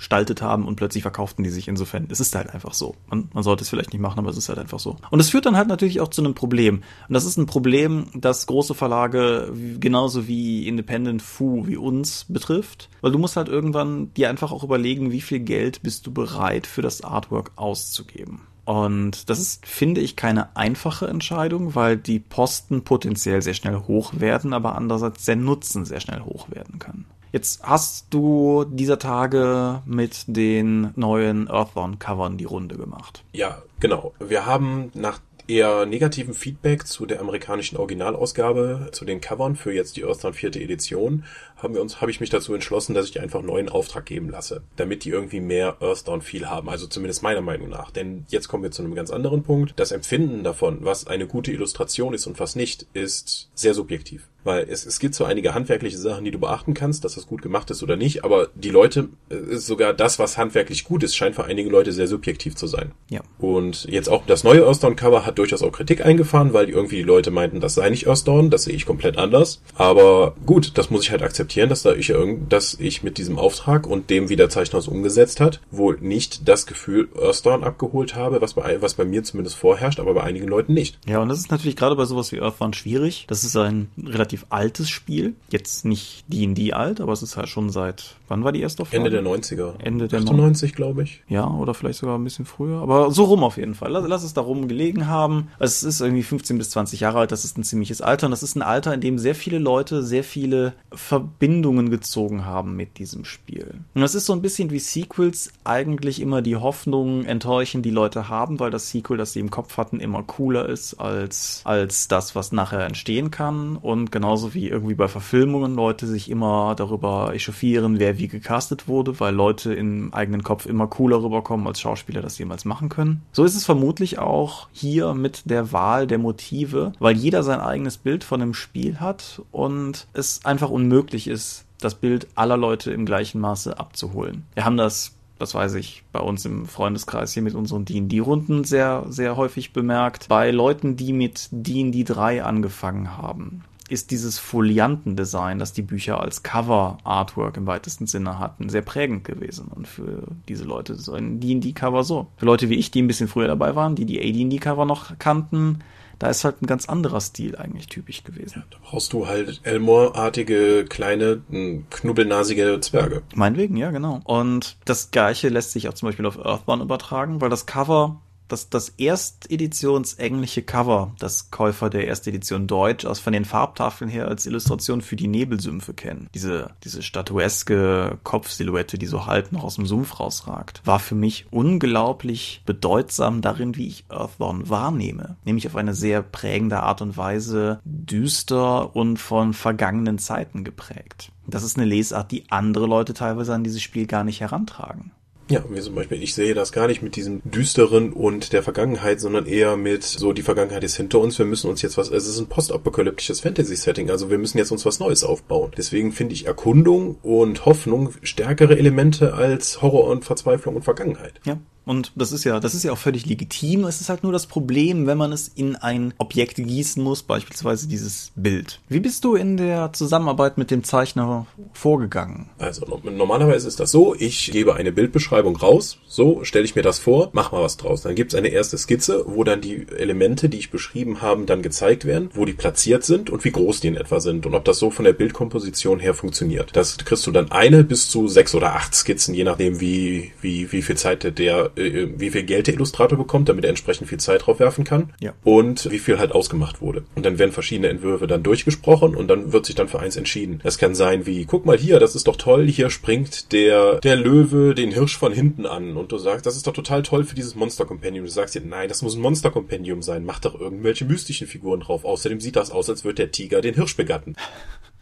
[SPEAKER 2] gestaltet haben und plötzlich verkauften die sich insofern. Es ist halt einfach so. Man, man sollte es vielleicht nicht machen, aber es ist halt einfach so. Und es führt dann halt natürlich auch zu einem Problem. Und das ist ein Problem, das große Verlage genauso wie Independent Fu wie uns betrifft. Weil du musst halt irgendwann dir einfach auch überlegen, wie viel Geld bist du bereit für das Artwork auszugeben. Und das ist, finde ich, keine einfache Entscheidung, weil die Posten potenziell sehr schnell hoch werden, aber andererseits der Nutzen sehr schnell hoch werden kann. Jetzt hast du dieser Tage mit den neuen Earthbound-Covern die Runde gemacht.
[SPEAKER 3] Ja, genau. Wir haben nach eher negativen Feedback zu der amerikanischen Originalausgabe, zu den Covern für jetzt die Earthbound vierte Edition, haben wir uns, habe ich mich dazu entschlossen, dass ich die einfach neuen Auftrag geben lasse, damit die irgendwie mehr Earthbound viel haben. Also zumindest meiner Meinung nach. Denn jetzt kommen wir zu einem ganz anderen Punkt. Das Empfinden davon, was eine gute Illustration ist und was nicht, ist sehr subjektiv. Weil es, es gibt so einige handwerkliche Sachen, die du beachten kannst, dass das gut gemacht ist oder nicht, aber die Leute, äh, sogar das, was handwerklich gut ist, scheint für einige Leute sehr subjektiv zu sein.
[SPEAKER 2] Ja.
[SPEAKER 3] Und jetzt auch das neue Earthdawn-Cover hat durchaus auch Kritik eingefahren, weil irgendwie die Leute meinten, das sei nicht Earthdawn, das sehe ich komplett anders. Aber gut, das muss ich halt akzeptieren, dass da ich dass ich mit diesem Auftrag und dem, wie der Zeichner es umgesetzt hat, wohl nicht das Gefühl Earthdawn abgeholt habe, was bei, was bei mir zumindest vorherrscht, aber bei einigen Leuten nicht.
[SPEAKER 2] Ja, und das ist natürlich gerade bei sowas wie Earthbound schwierig. Das ist ein relativ altes Spiel. Jetzt nicht D&D alt, aber es ist halt schon seit, wann war die erste Auflage?
[SPEAKER 3] Ende der 90er.
[SPEAKER 2] Ende der
[SPEAKER 3] 98, glaube ich.
[SPEAKER 2] Ja, oder vielleicht sogar ein bisschen früher. Aber so rum auf jeden Fall. Lass, lass es da rum gelegen haben. Also es ist irgendwie 15 bis 20 Jahre alt. Das ist ein ziemliches Alter. Und das ist ein Alter, in dem sehr viele Leute sehr viele Verbindungen gezogen haben mit diesem Spiel. Und das ist so ein bisschen wie Sequels eigentlich immer die Hoffnung enttäuschen, die Leute haben, weil das Sequel, das sie im Kopf hatten, immer cooler ist als, als das, was nachher entstehen kann. Und genauso wie irgendwie bei Verfilmungen Leute sich immer darüber echauffieren, wer wie gecastet wurde, weil Leute im eigenen Kopf immer cooler rüberkommen, als Schauspieler das jemals machen können. So ist es vermutlich auch hier mit der Wahl der Motive, weil jeder sein eigenes Bild von einem Spiel hat und es einfach unmöglich ist, das Bild aller Leute im gleichen Maße abzuholen. Wir haben das das weiß ich, bei uns im Freundeskreis hier mit unseren D&D-Runden sehr, sehr häufig bemerkt. Bei Leuten, die mit D&D 3 angefangen haben, ist dieses Foliantendesign, das die Bücher als Cover-Artwork im weitesten Sinne hatten, sehr prägend gewesen. Und für diese Leute so ein D&D-Cover so. Für Leute wie ich, die ein bisschen früher dabei waren, die die AD&D-Cover noch kannten, da ist halt ein ganz anderer Stil eigentlich typisch gewesen.
[SPEAKER 3] Da brauchst du halt Elmore-artige, kleine, knubbelnasige Zwerge.
[SPEAKER 2] Meinetwegen, ja, genau. Und das Gleiche lässt sich auch zum Beispiel auf Earthbound übertragen, weil das Cover das, das ersteditions-englische Cover, das Käufer der Erstedition Deutsch aus von den Farbtafeln her als Illustration für die Nebelsümpfe kennen. Diese, diese statueske Kopfsilhouette, die so halb noch aus dem Sumpf rausragt, war für mich unglaublich bedeutsam darin, wie ich Earthbound wahrnehme. Nämlich auf eine sehr prägende Art und Weise düster und von vergangenen Zeiten geprägt. Das ist eine Lesart, die andere Leute teilweise an dieses Spiel gar nicht herantragen.
[SPEAKER 3] Ja, wie zum Beispiel, ich sehe das gar nicht mit diesem düsteren und der Vergangenheit, sondern eher mit so, die Vergangenheit ist hinter uns, wir müssen uns jetzt was, es ist ein postapokalyptisches Fantasy-Setting, also wir müssen jetzt uns was Neues aufbauen. Deswegen finde ich Erkundung und Hoffnung stärkere Elemente als Horror und Verzweiflung und Vergangenheit.
[SPEAKER 2] Ja, und das ist ja, das ist ja auch völlig legitim. Es ist halt nur das Problem, wenn man es in ein Objekt gießen muss, beispielsweise dieses Bild. Wie bist du in der Zusammenarbeit mit dem Zeichner vorgegangen?
[SPEAKER 3] Also normalerweise ist das so, ich gebe eine Bildbeschreibung raus, so stelle ich mir das vor, mach mal was draus. Dann gibt es eine erste Skizze, wo dann die Elemente, die ich beschrieben habe, dann gezeigt werden, wo die platziert sind und wie groß die in etwa sind und ob das so von der Bildkomposition her funktioniert. Das kriegst du dann eine bis zu sechs oder acht Skizzen, je nachdem wie, wie, wie viel Zeit der wie viel Geld der Illustrator bekommt, damit er entsprechend viel Zeit drauf werfen kann.
[SPEAKER 2] Ja.
[SPEAKER 3] Und wie viel halt ausgemacht wurde. Und dann werden verschiedene Entwürfe dann durchgesprochen und dann wird sich dann für eins entschieden. Das kann sein wie, guck mal hier, das ist doch toll, hier springt der, der Löwe den Hirsch von hinten an. Und du sagst, das ist doch total toll für dieses Monster Compendium. Du sagst dir, nein, das muss ein Monster Compendium sein. Mach doch irgendwelche mystischen Figuren drauf. Außerdem sieht das aus, als würde der Tiger den Hirsch begatten.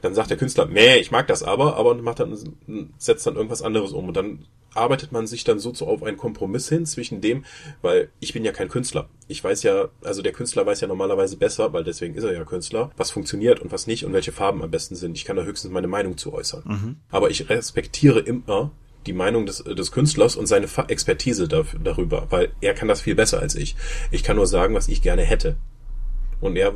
[SPEAKER 3] Dann sagt der Künstler, meh, ich mag das aber, aber macht dann, setzt dann irgendwas anderes um. Und dann arbeitet man sich dann so zu auf einen Kompromiss hin zwischen dem, weil ich bin ja kein Künstler. Ich weiß ja, also der Künstler weiß ja normalerweise besser, weil deswegen ist er ja Künstler, was funktioniert und was nicht und welche Farben am besten sind. Ich kann da höchstens meine Meinung zu äußern.
[SPEAKER 2] Mhm.
[SPEAKER 3] Aber ich respektiere immer die Meinung des, des Künstlers und seine Expertise darüber, weil er kann das viel besser als ich. Ich kann nur sagen, was ich gerne hätte. Und er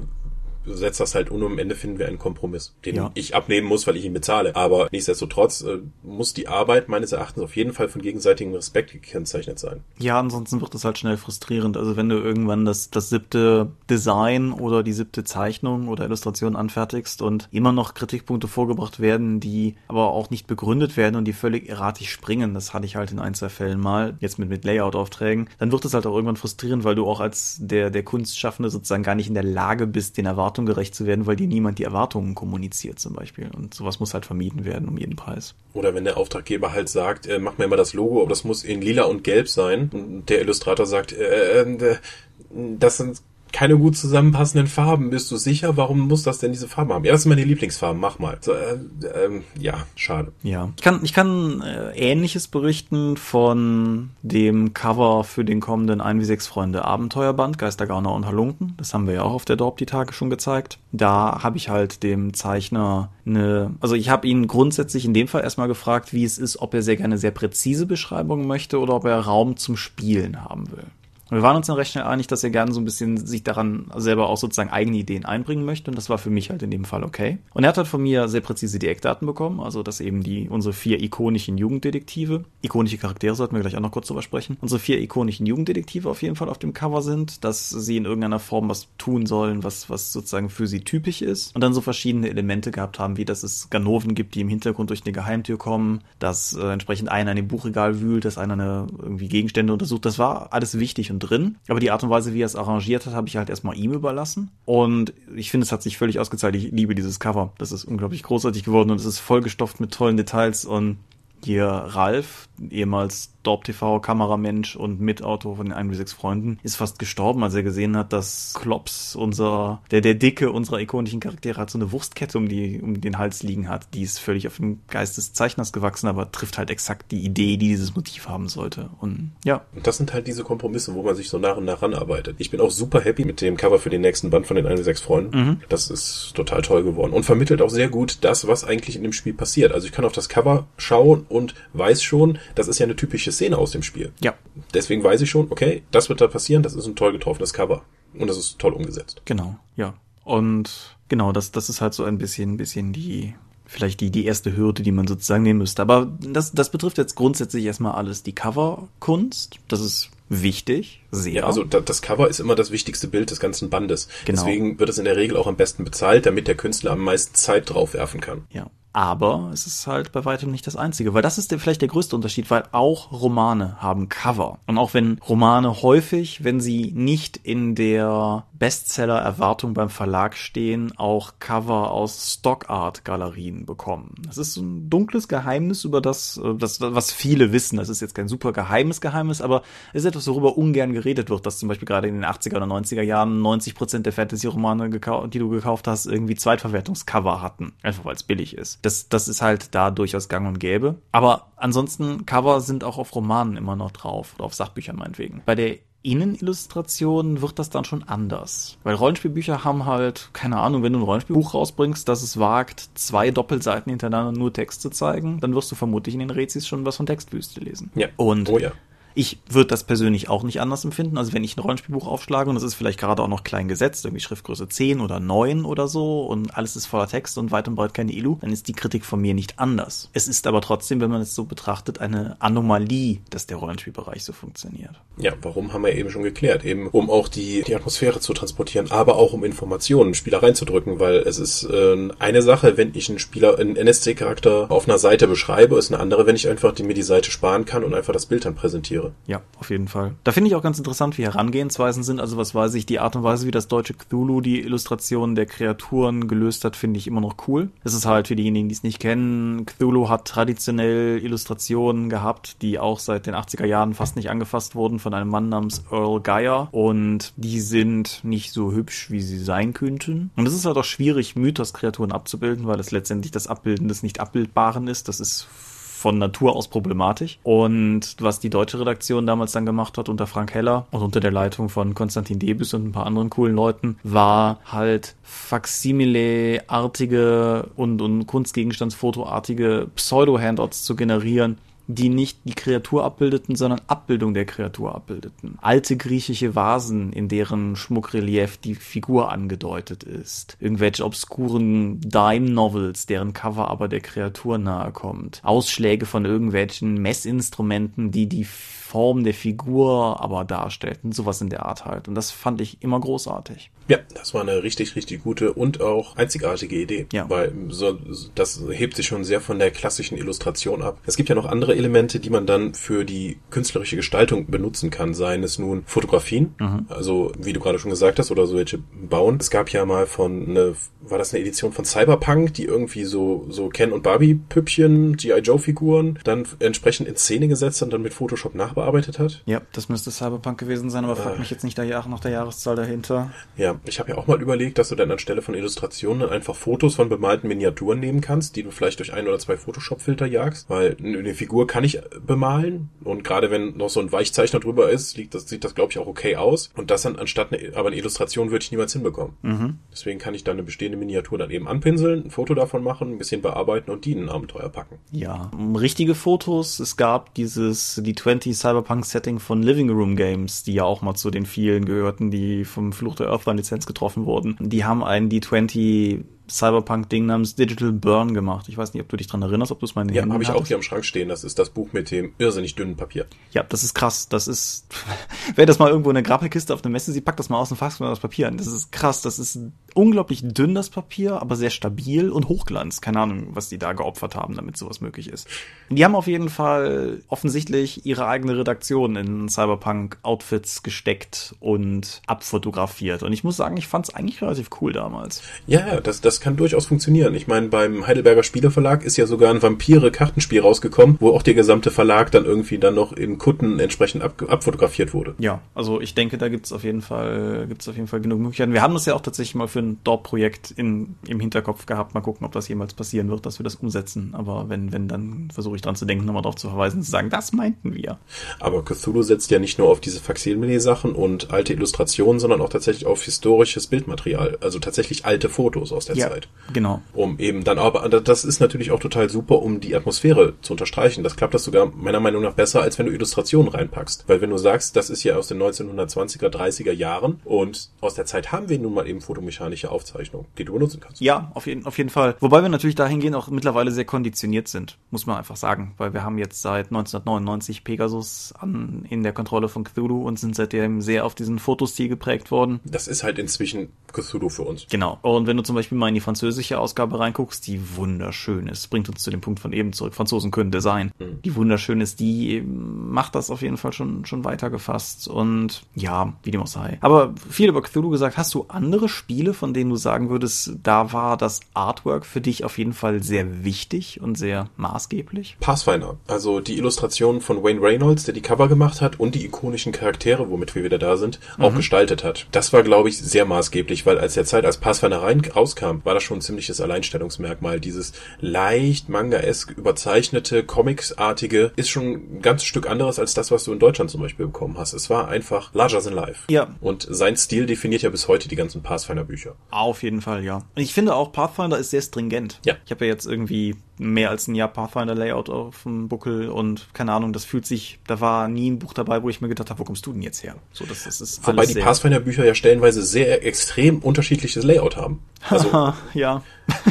[SPEAKER 3] setzt das halt um. Am Ende finden wir einen Kompromiss, den
[SPEAKER 2] Ja.
[SPEAKER 3] ich abnehmen muss, weil ich ihn bezahle. Aber nichtsdestotrotz äh, muss die Arbeit meines Erachtens auf jeden Fall von gegenseitigem Respekt gekennzeichnet sein.
[SPEAKER 2] Ja, ansonsten wird es halt schnell frustrierend. Also wenn du irgendwann das, das siebte Design oder die siebte Zeichnung oder Illustration anfertigst und immer noch Kritikpunkte vorgebracht werden, die aber auch nicht begründet werden und die völlig erratisch springen, das hatte ich halt in ein, zwei Fällen mal, jetzt mit, mit Layout-Aufträgen, dann wird es halt auch irgendwann frustrierend, weil du auch als der, der Kunstschaffende sozusagen gar nicht in der Lage bist, den Erwartungen Erwartungen gerecht zu werden, weil dir niemand die Erwartungen kommuniziert zum Beispiel. Und sowas muss halt vermieden werden um jeden Preis.
[SPEAKER 3] Oder wenn der Auftraggeber halt sagt, äh, mach mir mal das Logo, aber das muss in lila und gelb sein. Und der Illustrator sagt, äh, äh, das sind keine gut zusammenpassenden Farben. Bist du sicher? Warum muss das denn diese Farben haben? Ja, das sind meine Lieblingsfarben. Mach mal. So, äh, äh, ja, schade.
[SPEAKER 2] Ja, ich kann, ich kann äh, Ähnliches berichten von dem Cover für den kommenden 1 wie 6 Freunde Abenteuerband, Geistergauner und Halunken. Das haben wir ja auch auf der Dorp die Tage schon gezeigt. Da habe ich halt dem Zeichner eine, also ich habe ihn grundsätzlich in dem Fall erstmal gefragt, wie es ist, ob er sehr gerne sehr präzise Beschreibungen möchte oder ob er Raum zum Spielen haben will. Und wir waren uns dann recht schnell einig, dass er gerne so ein bisschen sich daran selber auch sozusagen eigene Ideen einbringen möchte. Und das war für mich halt in dem Fall okay. Und er hat halt von mir sehr präzise die Eckdaten bekommen. Also, dass eben die, unsere vier ikonischen Jugenddetektive, ikonische Charaktere sollten wir gleich auch noch kurz drüber sprechen, unsere vier ikonischen Jugenddetektive auf jeden Fall auf dem Cover sind, dass sie in irgendeiner Form was tun sollen, was, was sozusagen für sie typisch ist. Und dann so verschiedene Elemente gehabt haben, wie dass es Ganoven gibt, die im Hintergrund durch eine Geheimtür kommen, dass äh, entsprechend einer in dem Buchregal wühlt, dass einer eine, irgendwie Gegenstände untersucht. Das war alles wichtig und drin. Aber die Art und Weise, wie er es arrangiert hat, habe ich halt erstmal ihm überlassen. Und ich finde, es hat sich völlig ausgezeichnet. Ich liebe dieses Cover. Das ist unglaublich großartig geworden und es ist vollgestopft mit tollen Details und hier Ralf, ehemals Dorp TV Kameramensch und Mitautor von den 1 6 Freunden, ist fast gestorben, als er gesehen hat, dass Klops, unser, der, der Dicke unserer ikonischen Charaktere, hat so eine Wurstkette um, die, um den Hals liegen hat. Die ist völlig auf dem Geist des Zeichners gewachsen, aber trifft halt exakt die Idee, die dieses Motiv haben sollte. Und ja.
[SPEAKER 3] Und das sind halt diese Kompromisse, wo man sich so nach und nach ranarbeitet. Ich bin auch super happy mit dem Cover für den nächsten Band von den 1 6 Freunden. Mhm. Das ist total toll geworden und vermittelt auch sehr gut das, was eigentlich in dem Spiel passiert. Also ich kann auf das Cover schauen und weiß schon, das ist ja eine typische Szene aus dem Spiel.
[SPEAKER 2] Ja.
[SPEAKER 3] Deswegen weiß ich schon, okay, das wird da passieren, das ist ein toll getroffenes Cover. Und das ist toll umgesetzt.
[SPEAKER 2] Genau, ja. Und genau, das, das ist halt so ein bisschen, bisschen die, vielleicht die, die erste Hürde, die man sozusagen nehmen müsste. Aber das, das betrifft jetzt grundsätzlich erstmal alles die Coverkunst. Das ist wichtig, sehr. Ja,
[SPEAKER 3] also das Cover ist immer das wichtigste Bild des ganzen Bandes. Genau. Deswegen wird es in der Regel auch am besten bezahlt, damit der Künstler am meisten Zeit drauf werfen kann.
[SPEAKER 2] Ja. Aber es ist halt bei weitem nicht das einzige, weil das ist vielleicht der größte Unterschied, weil auch Romane haben Cover. Und auch wenn Romane häufig, wenn sie nicht in der Bestseller-Erwartung beim Verlag stehen, auch Cover aus Stock-Art-Galerien bekommen. Das ist so ein dunkles Geheimnis über das, äh, das, was viele wissen. Das ist jetzt kein super geheimes Geheimnis, aber es ist etwas, worüber ungern geredet wird, dass zum Beispiel gerade in den 80er oder 90er Jahren 90 Prozent der Fantasy-Romane, die du gekauft hast, irgendwie Zweitverwertungscover hatten. Einfach weil es billig ist. Das, das ist halt da durchaus gang und gäbe. Aber ansonsten, Cover sind auch auf Romanen immer noch drauf oder auf Sachbüchern meinetwegen. Bei der Innenillustration wird das dann schon anders. Weil Rollenspielbücher haben halt, keine Ahnung, wenn du ein Rollenspielbuch rausbringst, das es wagt, zwei Doppelseiten hintereinander nur Text zu zeigen, dann wirst du vermutlich in den Rätsels schon was von Textwüste lesen.
[SPEAKER 3] Ja.
[SPEAKER 2] Und
[SPEAKER 3] oh ja.
[SPEAKER 2] Ich würde das persönlich auch nicht anders empfinden. Also wenn ich ein Rollenspielbuch aufschlage und das ist vielleicht gerade auch noch klein gesetzt, irgendwie Schriftgröße 10 oder 9 oder so und alles ist voller Text und weit und breit keine Ilu, dann ist die Kritik von mir nicht anders. Es ist aber trotzdem, wenn man es so betrachtet, eine Anomalie, dass der Rollenspielbereich so funktioniert.
[SPEAKER 3] Ja, warum haben wir eben schon geklärt? Eben um auch die, die Atmosphäre zu transportieren, aber auch um Informationen, Spieler reinzudrücken, weil es ist äh, eine Sache, wenn ich einen Spieler, einen NSC-Charakter auf einer Seite beschreibe, ist eine andere, wenn ich einfach die, mir die Seite sparen kann und einfach das Bild dann präsentiere wäre.
[SPEAKER 2] Ja, auf jeden Fall. Da finde ich auch ganz interessant, wie Herangehensweisen sind. Also was weiß ich, die Art und Weise, wie das deutsche Cthulhu die Illustrationen der Kreaturen gelöst hat, finde ich immer noch cool. Es ist halt für diejenigen, die es nicht kennen, Cthulhu hat traditionell Illustrationen gehabt, die auch seit den 80er Jahren fast nicht angefasst wurden von einem Mann namens Earl Geyer und die sind nicht so hübsch, wie sie sein könnten. Und es ist halt auch schwierig, Mythos-Kreaturen abzubilden, weil es letztendlich das Abbilden des Nicht-Abbildbaren ist. Das ist von Natur aus problematisch. Und was die deutsche Redaktion damals dann gemacht hat unter Frank Heller und unter der Leitung von Konstantin Debüs und ein paar anderen coolen Leuten, war halt Faksimile-artige und, und Kunstgegenstandsfotoartige Pseudo-Handouts zu generieren, die nicht die Kreatur abbildeten, sondern Abbildung der Kreatur abbildeten. Alte griechische Vasen, in deren Schmuckrelief die Figur angedeutet ist. Irgendwelche obskuren Dime-Novels, deren Cover aber der Kreatur nahe kommt. Ausschläge von irgendwelchen Messinstrumenten, die die Form der Figur aber darstellt und sowas in der Art halt. Und das fand ich immer großartig.
[SPEAKER 3] Ja, das war eine richtig, richtig gute und auch einzigartige Idee.
[SPEAKER 2] Ja.
[SPEAKER 3] Weil so, das hebt sich schon sehr von der klassischen Illustration ab. Es gibt ja noch andere Elemente, die man dann für die künstlerische Gestaltung benutzen kann. Seien es nun Fotografien, also wie du gerade schon gesagt hast, oder so welche bauen. Es gab ja mal von eine, war das eine Edition von Cyberpunk, die irgendwie so, so Ken und Barbie Püppchen, G.I. Joe Figuren dann entsprechend in Szene gesetzt und dann mit Photoshop nachbearbeitet hat.
[SPEAKER 2] Ja, das müsste Cyberpunk gewesen sein, aber frag mich jetzt nicht der, nach der Jahreszahl dahinter.
[SPEAKER 3] Ja, ich habe ja auch mal überlegt, dass du dann anstelle von Illustrationen einfach Fotos von bemalten Miniaturen nehmen kannst, die du vielleicht durch ein oder zwei Photoshop-Filter jagst, weil eine Figur kann ich bemalen und gerade wenn noch so ein Weichzeichner drüber ist, liegt das, sieht das glaube ich auch okay aus und das dann anstatt eine, aber eine Illustration würde ich niemals hinbekommen. Deswegen kann ich dann eine bestehende Miniatur dann eben anpinseln, ein Foto davon machen, ein bisschen bearbeiten und die in ein Abenteuer packen.
[SPEAKER 2] Ja, richtige Fotos. Es gab dieses, die 20 Cyberpunk-Setting von Living Room Games, die ja auch mal zu den vielen gehörten, die vom Fluch der Earthbound-Lizenz getroffen wurden. Die haben einen D20 Cyberpunk-Ding namens Digital Burn gemacht. Ich weiß nicht, ob du dich dran erinnerst, ob du es mal in den
[SPEAKER 3] Ja, habe ich auch hier am Schrank stehen. Das ist das Buch mit dem irrsinnig dünnen Papier.
[SPEAKER 2] Ja, das ist krass. Das ist, wer das mal irgendwo in der Grabbelkiste auf einer Messe sieht, packt das mal aus und fasst mal das Papier an. Das ist krass. Das ist unglaublich dünn, das Papier, aber sehr stabil und Hochglanz. Keine Ahnung, was die da geopfert haben, damit sowas möglich ist. Die haben auf jeden Fall offensichtlich ihre eigene Redaktion in Cyberpunk-Outfits gesteckt und abfotografiert. Und ich muss sagen, ich fand es eigentlich relativ cool damals.
[SPEAKER 3] Ja, das, das kann durchaus funktionieren. Ich meine, beim Heidelberger Spieleverlag ist ja sogar ein Vampire-Kartenspiel rausgekommen, wo auch der gesamte Verlag dann irgendwie dann noch in Kutten entsprechend ab, abfotografiert wurde.
[SPEAKER 2] Ja, also ich denke, da gibt's auf jeden Fall, gibt's auf jeden Fall genug Möglichkeiten. Wir haben das ja auch tatsächlich mal für ein Dorp-Projekt in, im Hinterkopf gehabt. Mal gucken, ob das jemals passieren wird, dass wir das umsetzen. Aber wenn, wenn, dann versuche ich dran zu denken, nochmal darauf zu verweisen, und zu sagen, das meinten wir.
[SPEAKER 3] Aber Cthulhu setzt ja nicht nur auf diese Faksimile-Sachen und alte Illustrationen, sondern auch tatsächlich auf historisches Bildmaterial, also tatsächlich alte Fotos aus der Zeit.
[SPEAKER 2] genau.
[SPEAKER 3] Um eben dann aber, das ist natürlich auch total super, um die Atmosphäre zu unterstreichen. Das klappt das sogar meiner Meinung nach besser, als wenn du Illustrationen reinpackst. Weil wenn du sagst, das ist ja aus den 1920er, 30er Jahren und aus der Zeit haben wir nun mal eben fotomechanische Aufzeichnungen, die du benutzen kannst.
[SPEAKER 2] Ja, auf jeden, auf jeden Fall. Wobei wir natürlich dahingehend auch mittlerweile sehr konditioniert sind, muss man einfach sagen. Weil wir haben jetzt seit 1999 Pegasus an, in der Kontrolle von Cthulhu und sind seitdem sehr auf diesen Fotostil geprägt worden.
[SPEAKER 3] Das ist halt inzwischen Cthulhu für uns.
[SPEAKER 2] Genau. Und wenn du zum Beispiel mal in die französische Ausgabe reinguckst, die wunderschön ist, bringt uns zu dem Punkt von eben zurück. Franzosen können Design. Die wunderschön ist, die macht das auf jeden Fall schon, schon weitergefasst. Und ja, wie dem auch sei. Aber viel über Cthulhu gesagt. Hast du andere Spiele, von denen du sagen würdest, da war das Artwork für dich auf jeden Fall sehr wichtig und sehr maßgeblich?
[SPEAKER 3] Pathfinder, also die Illustrationen von Wayne Reynolds, der die Cover gemacht hat und die ikonischen Charaktere, womit wir wieder da sind, auch gestaltet hat. Das war, glaube ich, sehr maßgeblich, weil als der Zeit, als Pathfinder rein, rauskam, war das schon ein ziemliches Alleinstellungsmerkmal. Dieses leicht manga-esk überzeichnete, comicsartige ist schon ein ganzes Stück anderes als das, was du in Deutschland zum Beispiel bekommen hast. Es war einfach larger than life.
[SPEAKER 2] Ja.
[SPEAKER 3] Und sein Stil definiert ja bis heute die ganzen Pathfinder-Bücher.
[SPEAKER 2] Auf jeden Fall, ja. Und ich finde auch, Pathfinder ist sehr stringent.
[SPEAKER 3] Ja.
[SPEAKER 2] Ich habe ja jetzt irgendwie mehr als ein Jahr Pathfinder-Layout auf dem Buckel und keine Ahnung, das fühlt sich, da war nie ein Buch dabei, wo ich mir gedacht habe, wo kommst du denn jetzt her? So, das, das ist
[SPEAKER 3] Wobei die Pathfinder-Bücher ja stellenweise sehr extrem unterschiedliches Layout haben. Also
[SPEAKER 2] ja.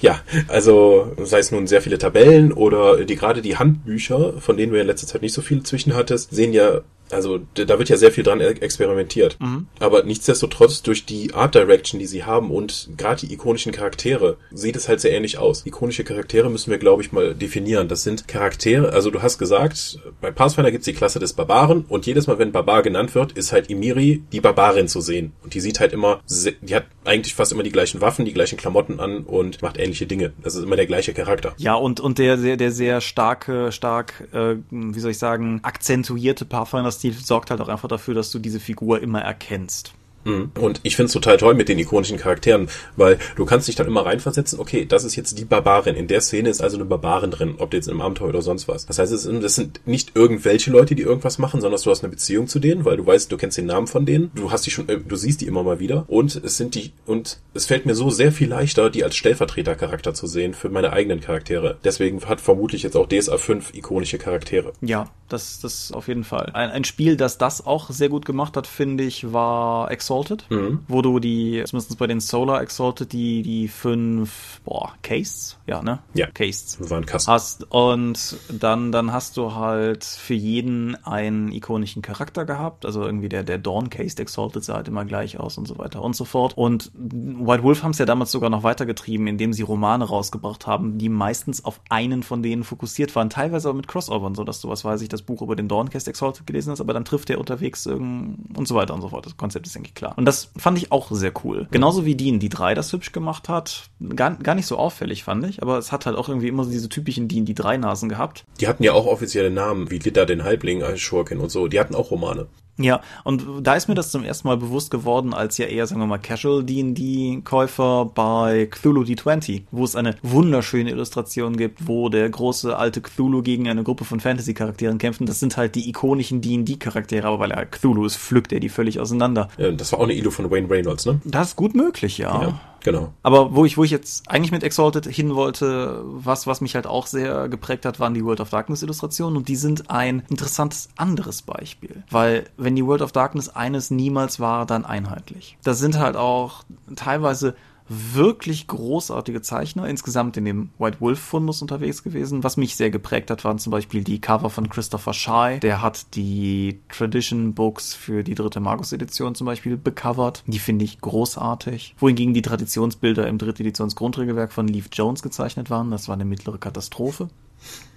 [SPEAKER 3] Ja, also sei es nun sehr viele Tabellen oder die gerade die Handbücher, von denen du ja in letzter Zeit nicht so viel zwischen hattest, sehen ja, also da wird ja sehr viel dran e- experimentiert. Aber nichtsdestotrotz durch die Art Direction, die sie haben und gerade die ikonischen Charaktere, sieht es halt sehr ähnlich aus. Ikonische Charaktere müssen wir, glaube ich, mal definieren. Das sind Charaktere, also du hast gesagt, bei Pathfinder gibt's die Klasse des Barbaren und jedes Mal, wenn Barbar genannt wird, ist halt Imiri, die Barbarin zu sehen. Und die sieht halt immer, die hat eigentlich fast immer die gleichen Waffen, die gleichen Klamotten an und macht ähnliche Dinge. Das ist immer der gleiche Charakter.
[SPEAKER 2] Ja, und, und der, der, der sehr starke, stark, äh, wie soll ich sagen, akzentuierte Pathfinder-Stil sorgt halt auch einfach dafür, dass du diese Figur immer erkennst.
[SPEAKER 3] Mhm. Und ich find's total toll mit den ikonischen Charakteren, weil du kannst dich dann immer reinversetzen, okay, das ist jetzt die Barbarin. In der Szene ist also eine Barbarin drin, ob jetzt im Abenteuer oder sonst was. Das heißt, es sind, das sind nicht irgendwelche Leute, die irgendwas machen, sondern du hast eine Beziehung zu denen, weil du weißt, du kennst den Namen von denen, du hast die schon, äh, du siehst die immer mal wieder und es sind die, und es fällt mir so sehr viel leichter, die als Stellvertretercharakter zu sehen für meine eigenen Charaktere. Deswegen hat vermutlich jetzt auch DSA 5 ikonische Charaktere.
[SPEAKER 2] Ja, das, das auf jeden Fall. Ein, ein Spiel, das das auch sehr gut gemacht hat, finde ich, war Exorcist Exalted, wo du die, zumindest bei den Solar Exalted, die, die fünf, boah, Castes? Ja, ne?
[SPEAKER 3] Ja.
[SPEAKER 2] Castes.
[SPEAKER 3] War ein Kasten.
[SPEAKER 2] Hast, und dann, dann hast du halt für jeden einen ikonischen Charakter gehabt. Also irgendwie der, der Dawn Case Exalted sah halt immer gleich aus und so weiter und so fort. Und White Wolf haben es ja damals sogar noch weitergetrieben, indem sie Romane rausgebracht haben, die meistens auf einen von denen fokussiert waren. Teilweise aber mit Crossovern, so dass du, was weiß ich, das Buch über den Dawn Case Exalted gelesen hast, aber dann trifft er unterwegs irgend und so weiter und so fort. Das Konzept ist, denke ich, klar. Und das fand ich auch sehr cool. Genauso wie D&D 3 das hübsch gemacht hat. Gar, gar nicht so auffällig, fand ich, aber es hat halt auch irgendwie immer so diese typischen D&D 3 Nasen gehabt.
[SPEAKER 3] Die hatten ja auch offizielle Namen, wie Lidda den Halbling als Schurkin und so. Die hatten auch Romane.
[SPEAKER 2] Ja, und da ist mir das zum ersten Mal bewusst geworden, als ja eher, sagen wir mal, Casual D&D-Käufer bei Cthulhu D20, wo es eine wunderschöne Illustration gibt, wo der große alte Cthulhu gegen eine Gruppe von Fantasy-Charakteren kämpft. Und das sind halt die ikonischen D&D-Charaktere, aber weil er Cthulhu ist, pflückt er die völlig auseinander.
[SPEAKER 3] Ja, das war auch eine Ilo von Wayne Reynolds, ne?
[SPEAKER 2] Das ist gut möglich, ja.
[SPEAKER 3] Ja, genau.
[SPEAKER 2] Aber wo ich, wo ich jetzt eigentlich mit Exalted hin wollte, was, was mich halt auch sehr geprägt hat, waren die World of Darkness Illustrationen und die sind ein interessantes anderes Beispiel. Weil, wenn die World of Darkness eines niemals war, dann einheitlich. Da sind halt auch teilweise wirklich großartige Zeichner insgesamt in dem White Wolf Fundus unterwegs gewesen. Was mich sehr geprägt hat, waren zum Beispiel die Cover von Christopher Shy. Der hat die Tradition Books für die dritte Magus Edition zum Beispiel becovert. Die finde ich großartig. Wohingegen die Traditionsbilder im dritte Editions Grundregelwerk von Leaf Jones gezeichnet waren. Das war eine mittlere Katastrophe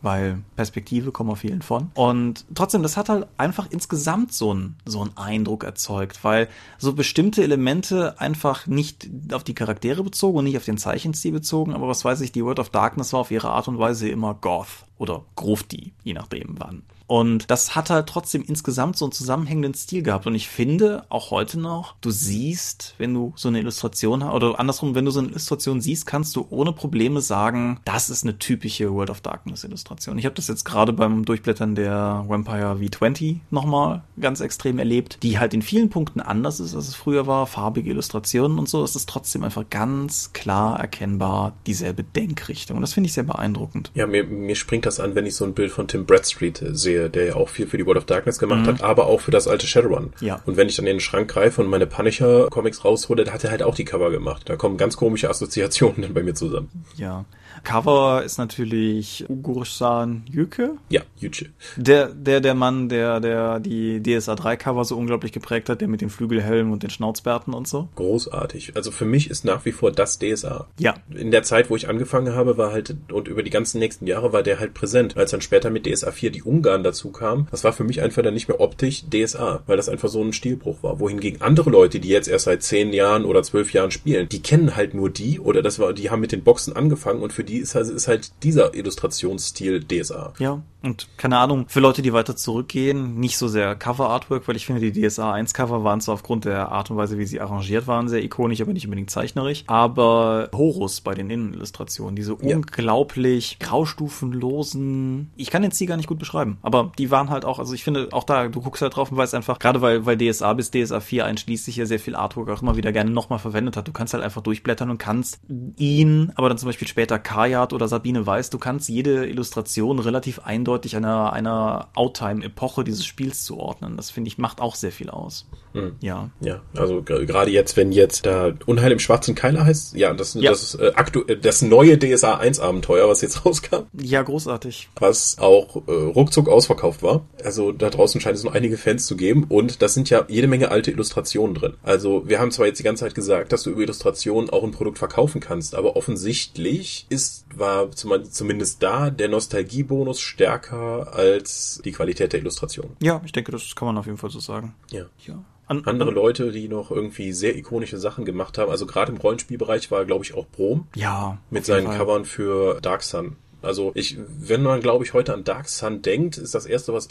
[SPEAKER 2] weil Perspektive kommen auf vielen von. Und trotzdem, das hat halt einfach insgesamt so einen, so einen Eindruck erzeugt, weil so bestimmte Elemente einfach nicht auf die Charaktere bezogen und nicht auf den Zeichenstil bezogen, aber was weiß ich, die World of Darkness war auf ihre Art und Weise immer Goth oder Grufti, je nachdem wann. Und das hat halt trotzdem insgesamt so einen zusammenhängenden Stil gehabt. Und ich finde, auch heute noch, du siehst, wenn du so eine Illustration hast, oder andersrum, wenn du so eine Illustration siehst, kannst du ohne Probleme sagen, das ist eine typische World of Darkness Illustration. Ich habe das jetzt gerade beim Durchblättern der Vampire V20 nochmal ganz extrem erlebt, die halt in vielen Punkten anders ist, als es früher war. Farbige Illustrationen und so. Es ist trotzdem einfach ganz klar erkennbar dieselbe Denkrichtung. Und das finde ich sehr beeindruckend.
[SPEAKER 3] Ja, mir, mir springt das an, wenn ich so ein Bild von Tim Bradstreet sehe, der ja auch viel für die World of Darkness gemacht hat, aber auch für das alte Shadowrun.
[SPEAKER 2] Ja.
[SPEAKER 3] Und wenn ich dann in den Schrank greife und meine Punisher-Comics raushole, da hat er halt auch die Cover gemacht. Da kommen ganz komische Assoziationen dann bei mir zusammen.
[SPEAKER 2] Ja. Cover ist natürlich Ugursan Yüke.
[SPEAKER 3] Ja, Yüce.
[SPEAKER 2] Der, der, der Mann, der, der die DSA 3 Cover so unglaublich geprägt hat, der mit dem Flügelhelm und den Schnauzbärten und so.
[SPEAKER 3] Großartig. Also für mich ist nach wie vor das DSA.
[SPEAKER 2] Ja.
[SPEAKER 3] In der Zeit, wo ich angefangen habe, war halt, und über die ganzen nächsten Jahre war der halt präsent. Als dann später mit DSA 4 die Ungarn dazu kamen, das war für mich einfach dann nicht mehr optisch DSA, weil das einfach so ein Stilbruch war. Wohingegen andere Leute, die jetzt erst seit zehn Jahren oder zwölf Jahren spielen, die kennen halt nur die oder das war, die haben mit den Boxen angefangen und für die ist halt, ist halt dieser Illustrationsstil DSA.
[SPEAKER 2] Ja. Und keine Ahnung, für Leute, die weiter zurückgehen, nicht so sehr Cover-Artwork, weil ich finde, die DSA 1 Cover waren zwar aufgrund der Art und Weise, wie sie arrangiert waren, sehr ikonisch, aber nicht unbedingt zeichnerisch. Aber Horus bei den Innenillustrationen, diese
[SPEAKER 3] Ja.
[SPEAKER 2] unglaublich graustufenlosen, ich kann den Stil gar nicht gut beschreiben, aber die waren halt auch, also ich finde, auch da, du guckst halt drauf und weißt einfach, gerade weil, weil DSA bis DSA 4 einschließlich ja sehr viel Artwork auch immer wieder gerne nochmal verwendet hat, du kannst halt einfach durchblättern und kannst ihn, aber dann zum Beispiel später Kajat oder Sabine Weiß, du kannst jede Illustration relativ eindeutig einer, einer Outtime-Epoche dieses Spiels zuordnen. Das finde ich, macht auch sehr viel aus.
[SPEAKER 3] Mhm.
[SPEAKER 2] Ja.
[SPEAKER 3] Ja, also gerade jetzt, wenn jetzt da Unheil im schwarzen Keiler heißt, ja, das,
[SPEAKER 2] Ja.
[SPEAKER 3] das ist äh, aktu äh, das neue DSA 1 Abenteuer, was jetzt rauskam,
[SPEAKER 2] Ja, großartig.
[SPEAKER 3] was auch äh, ruckzuck ausverkauft war. Also da draußen scheint es noch einige Fans zu geben und das sind ja jede Menge alte Illustrationen drin. Also wir haben zwar jetzt die ganze Zeit gesagt, dass du über Illustrationen auch ein Produkt verkaufen kannst, aber offensichtlich ist war zum, zumindest da der Nostalgiebonus stärker als die Qualität der Illustration.
[SPEAKER 2] Ja, ich denke, das kann man auf jeden Fall so sagen.
[SPEAKER 3] Ja.
[SPEAKER 2] Ja. An,
[SPEAKER 3] Andere
[SPEAKER 2] an,
[SPEAKER 3] Leute, die noch irgendwie sehr ikonische Sachen gemacht haben, also gerade im Rollenspielbereich war, glaube ich, auch Brom
[SPEAKER 2] Ja.
[SPEAKER 3] mit
[SPEAKER 2] auf
[SPEAKER 3] seinen
[SPEAKER 2] Fall.
[SPEAKER 3] Covern für Dark Sun. Also ich, wenn man, glaube ich, heute an Dark Sun denkt, ist das erste, was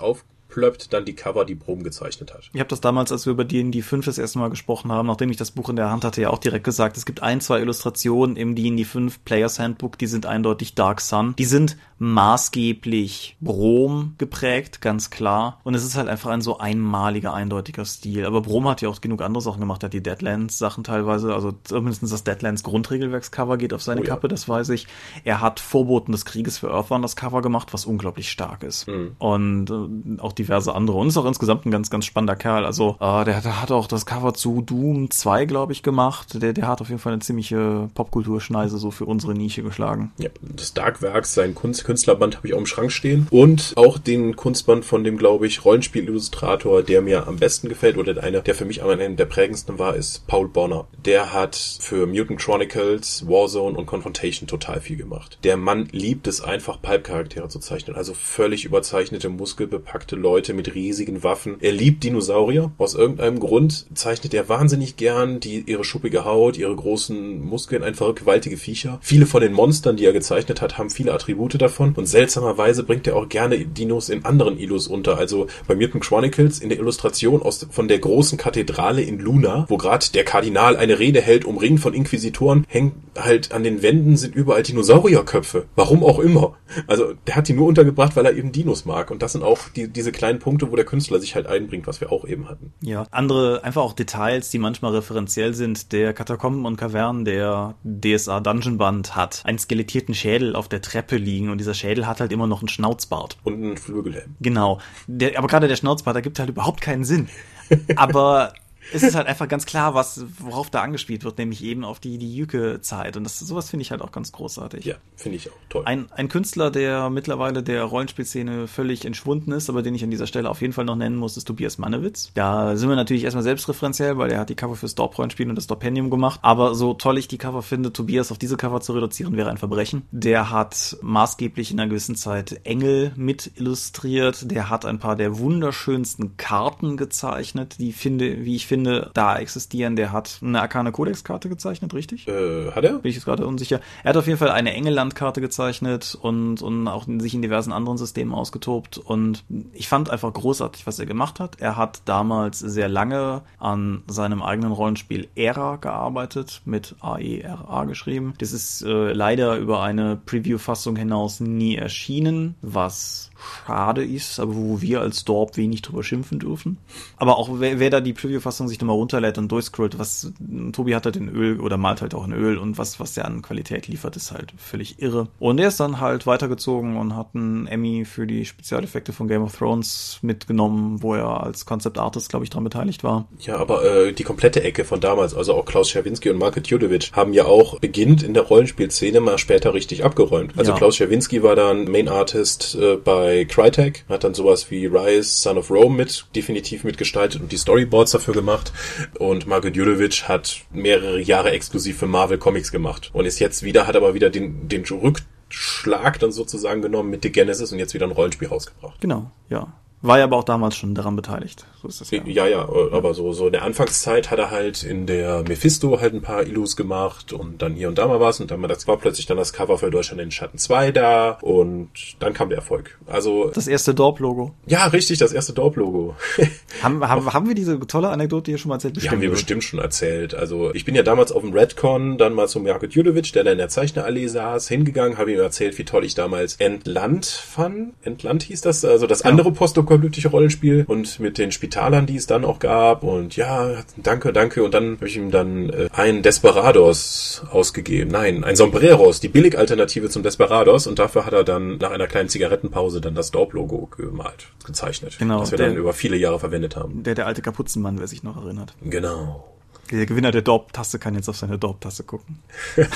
[SPEAKER 3] aufplöppt, dann die Cover, die Brom gezeichnet hat.
[SPEAKER 2] Ich habe das damals, als wir über D&D 5 das erste Mal gesprochen haben, nachdem ich das Buch in der Hand hatte, ja auch direkt gesagt, es gibt ein, zwei Illustrationen im D&D 5 Players Handbook, die sind eindeutig Dark Sun. Die sind maßgeblich Brom geprägt, ganz klar. Und es ist halt einfach ein so einmaliger, eindeutiger Stil. Aber Brom hat ja auch genug andere Sachen gemacht. Er hat die Deadlands-Sachen teilweise, also zumindest das Deadlands Grundregelwerkscover geht auf seine
[SPEAKER 3] Oh ja.
[SPEAKER 2] Kappe, das weiß ich. Er hat Vorboten des Krieges für Earthbound das Cover gemacht, was unglaublich stark ist.
[SPEAKER 3] Mhm.
[SPEAKER 2] Und äh, auch diverse andere. Und ist auch insgesamt ein ganz, ganz spannender Kerl. Also, äh, der, der hat auch das Cover zu Doom 2, glaube ich, gemacht. Der, der hat auf jeden Fall eine ziemliche Popkulturschneise so für unsere Nische geschlagen.
[SPEAKER 3] Ja, das Darkwerks, sein Kunst Künstlerband habe ich auch im Schrank stehen. Und auch den Kunstband von dem, glaube ich, Rollenspielillustrator, der mir am besten gefällt oder einer, der für mich einer der prägendsten war, ist Paul Bonner. Der hat für Mutant Chronicles, Warzone und Confrontation total viel gemacht. Der Mann liebt es einfach, Pulp-Charaktere zu zeichnen. Also völlig überzeichnete, muskelbepackte Leute mit riesigen Waffen. Er liebt Dinosaurier. Aus irgendeinem Grund zeichnet er wahnsinnig gern die, ihre schuppige Haut, ihre großen Muskeln, einfach gewaltige Viecher. Viele von den Monstern, die er gezeichnet hat, haben viele Attribute davon. Und seltsamerweise bringt er auch gerne Dinos in anderen Illus unter. Also bei Mutant Chronicles in der Illustration aus, von der großen Kathedrale in Luna, wo gerade der Kardinal eine Rede hält, umringt von Inquisitoren, hängt halt an den Wänden sind überall Dinosaurierköpfe. Warum auch immer. Also der hat die nur untergebracht, weil er eben Dinos mag. Und das sind auch die, diese kleinen Punkte, wo der Künstler sich halt einbringt, was wir auch eben hatten.
[SPEAKER 2] Ja, andere, einfach auch Details, die manchmal referenziell sind. Der Katakomben und Kavernen der DSA Dungeon Band hat einen skelettierten Schädel auf der Treppe liegen und dieser Schädel hat halt immer noch einen Schnauzbart.
[SPEAKER 3] Und einen Flügelhelm.
[SPEAKER 2] Genau. Der, aber gerade der Schnauzbart, da gibt halt überhaupt keinen Sinn. Aber es ist halt einfach ganz klar, was, worauf da angespielt wird, nämlich eben auf die, die Jücke-Zeit. Und das, sowas finde ich halt auch ganz großartig.
[SPEAKER 3] Ja, finde ich auch toll.
[SPEAKER 2] Ein, ein Künstler, der mittlerweile der Rollenspielszene völlig entschwunden ist, aber den ich an dieser Stelle auf jeden Fall noch nennen muss, ist Tobias Mannewitz. Da sind wir natürlich erstmal selbstreferenziell, weil er hat die Cover fürs Dorp-Rollenspiel und das Dorpendium gemacht. Aber so toll ich die Cover finde, Tobias auf diese Cover zu reduzieren, wäre ein Verbrechen. Der hat maßgeblich in einer gewissen Zeit Engel mit illustriert. Der hat ein paar der wunderschönsten Karten gezeichnet, die finde, wie ich finde, finde, da existieren. Der hat eine Arcane Codex-Karte gezeichnet, richtig?
[SPEAKER 3] Äh, hat er?
[SPEAKER 2] Bin ich jetzt gerade unsicher. Er hat auf jeden Fall eine Engelland-Karte gezeichnet und, und auch sich in diversen anderen Systemen ausgetobt. Und ich fand einfach großartig, was er gemacht hat. Er hat damals sehr lange an seinem eigenen Rollenspiel Era gearbeitet, mit A-E-R-A geschrieben. Das ist äh, leider über eine Preview-Fassung hinaus nie erschienen, was schade ist, aber wo wir als Dorp wenig drüber schimpfen dürfen. Aber auch wer, wer da die Preview-Fassung sich nochmal runterlädt und durchscrollt, was Tobi hat halt in Öl oder malt halt auch in Öl und was, was der an Qualität liefert, ist halt völlig irre. Und er ist dann halt weitergezogen und hat einen Emmy für die Spezialeffekte von Game of Thrones mitgenommen, wo er als Concept Artist, glaube ich, dran beteiligt war.
[SPEAKER 3] Ja, aber äh, die komplette Ecke von damals, also auch Klaus Schawinski und Marke Tjudovic, haben ja auch beginnt in der Rollenspielszene mal später richtig abgeräumt. Also ja. Klaus Schawinski war dann Main Artist äh, bei Crytek, hat dann sowas wie Rise, Son of Rome mit, definitiv mitgestaltet und die Storyboards dafür gemacht. Und Marko Djurovic hat mehrere Jahre exklusiv für Marvel Comics gemacht und ist jetzt wieder, hat aber wieder den, den Rückschlag dann sozusagen genommen mit The Genesis und jetzt wieder ein Rollenspiel rausgebracht.
[SPEAKER 2] Genau, ja. War ja aber auch damals schon daran beteiligt.
[SPEAKER 3] So ist das ja. Ja, ja, aber so, so in der Anfangszeit hat er halt in der Mephisto halt ein paar Illus gemacht und dann hier und da mal was und dann war das war plötzlich dann das Cover für Deutschland in Schatten 2 da und dann kam der Erfolg. Also.
[SPEAKER 2] Das erste Dorp-Logo.
[SPEAKER 3] Ja, richtig, das erste Dorp-Logo.
[SPEAKER 2] haben, haben, haben wir diese tolle Anekdote hier schon mal erzählt?
[SPEAKER 3] Bestimmt die haben wir wird. bestimmt schon erzählt. Also, ich bin ja damals auf dem Redcon dann mal zum Jakob Judovic, der da in der Zeichnerallee saß, hingegangen, habe ihm erzählt, wie toll ich damals Entland fand. Entland hieß das, also das ja. andere postapokalyptische Rollenspiel und mit den Spitalern, die es dann auch gab und ja, danke, danke und dann habe ich ihm dann äh, ein Desperados ausgegeben. Nein, ein Sombreros, die Billig-Alternative zum Desperados und dafür hat er dann nach einer kleinen Zigarettenpause dann das Dorp-Logo gemalt, gezeichnet. Genau. Das wir der, dann über viele Jahre verwendet haben.
[SPEAKER 2] Der, der alte Kapuzenmann, wer sich noch erinnert.
[SPEAKER 3] Genau.
[SPEAKER 2] Der Gewinner der Dorp-Tasse kann jetzt auf seine Dorp-Tasse gucken.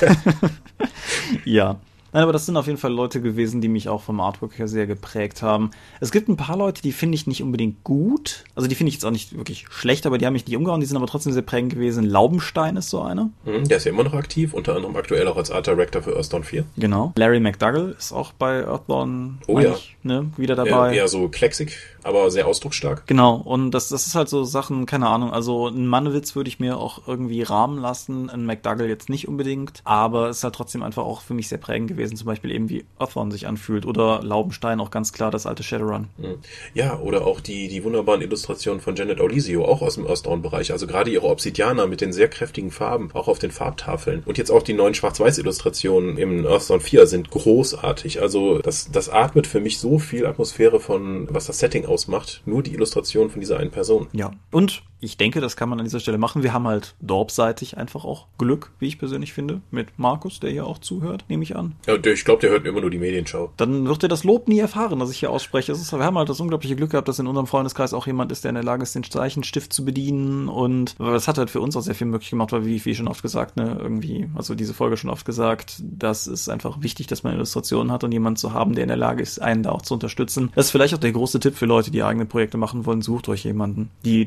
[SPEAKER 2] ja. Nein, aber das sind auf jeden Fall Leute gewesen, die mich auch vom Artwork her sehr geprägt haben. Es gibt ein paar Leute, die finde ich nicht unbedingt gut. Also die finde ich jetzt auch nicht wirklich schlecht, aber die haben mich nicht umgehauen. Die sind aber trotzdem sehr prägend gewesen. Laubenstein ist so einer.
[SPEAKER 3] Mhm, der ist ja immer noch aktiv, unter anderem aktuell auch als Art Director für Earthdawn 4.
[SPEAKER 2] Genau. Larry McDougall ist auch bei Earthdawn
[SPEAKER 3] oh, ja.
[SPEAKER 2] ne, wieder dabei.
[SPEAKER 3] Eher, eher so klecksig, aber sehr ausdrucksstark.
[SPEAKER 2] Genau. Und das, das ist halt so Sachen, keine Ahnung. Also ein Mannewitz würde ich mir auch irgendwie rahmen lassen. Ein McDougall jetzt nicht unbedingt. Aber es ist halt trotzdem einfach auch für mich sehr prägend gewesen. Zum Beispiel eben wie Earthbound sich anfühlt oder Laubenstein auch ganz klar das alte Shadowrun.
[SPEAKER 3] Hm. Ja, oder auch die, die wunderbaren Illustrationen von Janet Olisio, auch aus dem Earthbound-Bereich. Also gerade ihre Obsidianer mit den sehr kräftigen Farben, auch auf den Farbtafeln. Und jetzt auch die neuen Schwarz-Weiß-Illustrationen im Earthbound 4 sind großartig. Also das, das atmet für mich so viel Atmosphäre von, was das Setting ausmacht. Nur die Illustration von dieser einen Person.
[SPEAKER 2] Ja. Und ich denke, das kann man an dieser Stelle machen. Wir haben halt Dorp-seitig einfach auch Glück, wie ich persönlich finde, mit Markus, der hier auch zuhört, nehme ich an.
[SPEAKER 3] Ja, ich glaube, der hört immer nur die Medienschau.
[SPEAKER 2] Dann wird er das Lob nie erfahren, das ich hier ausspreche. Ist, wir haben halt das unglaubliche Glück gehabt, dass in unserem Freundeskreis auch jemand ist, der in der Lage ist, den Zeichenstift zu bedienen. Und das hat halt für uns auch sehr viel möglich gemacht, weil, wie, wie schon oft gesagt, ne, irgendwie, also diese Folge schon oft gesagt, das ist einfach wichtig, dass man Illustrationen hat und jemand zu haben, der in der Lage ist, einen da auch zu unterstützen. Das ist vielleicht auch der große Tipp für Leute, die eigene Projekte machen wollen. Sucht euch jemanden. Die